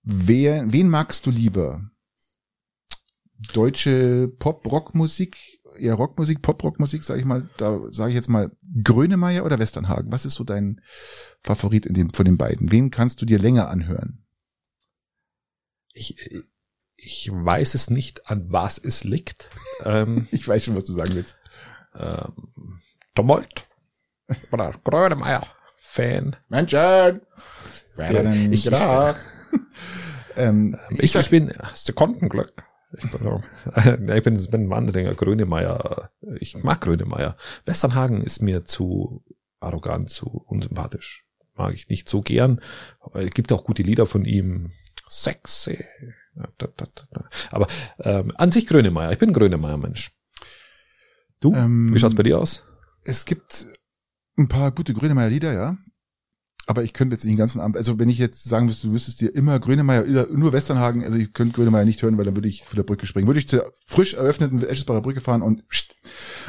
wer, wen magst du lieber? Deutsche Pop-Rock-Musik eher Rockmusik, Pop-Rockmusik, sage ich mal, da sage ich jetzt mal Grönemeyer oder Westernhagen. Was ist so dein Favorit in dem, von den beiden? Wen kannst du dir länger anhören? Ich, ich weiß es nicht, an was es liegt. Ähm, ich weiß schon, was du sagen willst. Ähm, Tomolt oder Grönemeyer Fan. Menschen! Wer denn ich, ähm, ich, ich, ich bin Sekundenglück. Ich bin, ich bin, bin ein wahnsinniger Grönemeyer. Ich mag Grönemeyer. Westernhagen ist mir zu arrogant, zu unsympathisch. Mag ich nicht so gern. Es gibt auch gute Lieder von ihm. Sexy. Aber ähm, an sich Grönemeyer. Ich bin Grönemeyer-Mensch. Du? Ähm, Wie schaut's bei dir aus? Es gibt ein paar gute Grönemeyer-Lieder, ja. Aber ich könnte jetzt nicht den ganzen Abend, also wenn ich jetzt sagen müsste, du müsstest dir immer Grönemeyer, nur Westernhagen, also ich könnte Grönemeyer nicht hören, weil dann würde ich von der Brücke springen. Würde ich zur frisch eröffneten Eschesbacher Brücke fahren und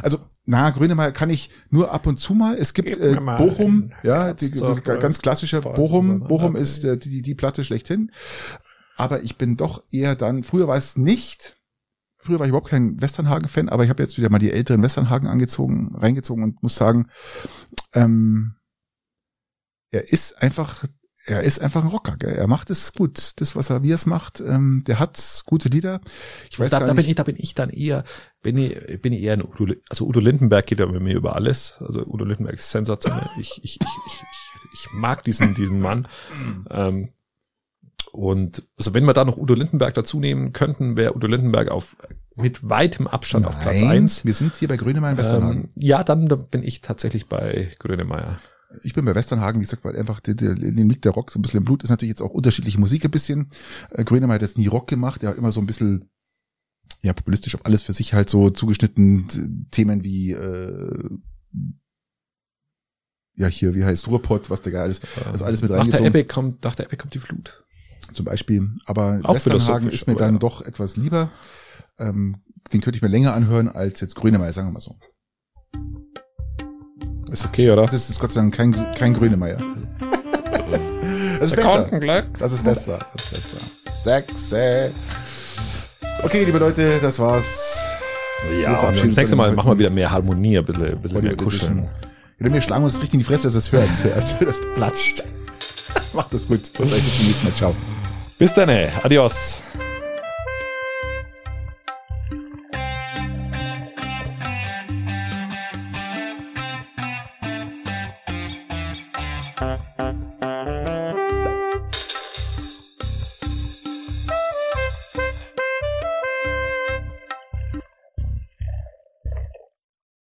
also na, Grönemeyer kann ich nur ab und zu mal. Es gibt äh, Bochum, ja, die, ganz klassischer Bochum. Bochum ist äh, die, die Platte schlechthin. Aber ich bin doch eher dann, früher war es nicht, früher war ich überhaupt kein Westernhagen-Fan, aber ich habe jetzt wieder mal die älteren Westernhagen angezogen, reingezogen und muss sagen, ähm, er ist einfach, er ist einfach ein Rocker. Gell? Er macht es gut. Das, was er wie es macht, ähm, der hat gute Lieder. Ich weiß da, gar da nicht. Bin ich, da bin ich dann eher, bin ich, bin ich eher ein Udo, also Udo Lindenberg geht ja bei mir über alles. Also Udo Lindenberg ist sensationell. Ich, ich, ich, ich, ich, ich mag diesen, diesen Mann. Ähm, und also wenn wir da noch Udo Lindenberg dazu nehmen könnten, wäre Udo Lindenberg auf mit weitem Abstand Nein, auf Platz eins. Wir sind hier bei Grönemeyer in. Ähm, ja, dann da bin ich tatsächlich bei Grönemeyer. Ich bin bei Westernhagen, wie gesagt, weil einfach der, der, dem liegt der Rock so ein bisschen im Blut. Ist natürlich jetzt auch unterschiedliche Musik ein bisschen. Äh, Grönemeyer hat jetzt nie Rock gemacht, er hat immer so ein bisschen ja populistisch auf alles für sich halt so zugeschnitten Themen wie äh, ja hier wie heißt Ruhrpott, was der geil ist, also alles mit reingezogen. Nach der Ebbe kommt, nach der Ebbe kommt die Flut. Zum Beispiel, aber auch Westernhagen ist mir dann ja. doch etwas lieber. Ähm, den könnte ich mir länger anhören als jetzt Grönemeyer, sagen wir mal so. Ist okay, oder? Das ist, ist Gott sei Dank kein, kein Grönemeyer. das ist besser. Das ist besser. Das ist besser. Sechse. Okay, liebe Leute, das war's. Ja, und das nächste Mal machen wir wieder mehr Harmonie, ein bisschen, ein bisschen mehr kuscheln. Ja, wir schlagen uns richtig in die Fresse, dass es hört. Also, das platscht. Macht das gut. Bis zum nächsten Mal. Ciao. Bis dann. Adios.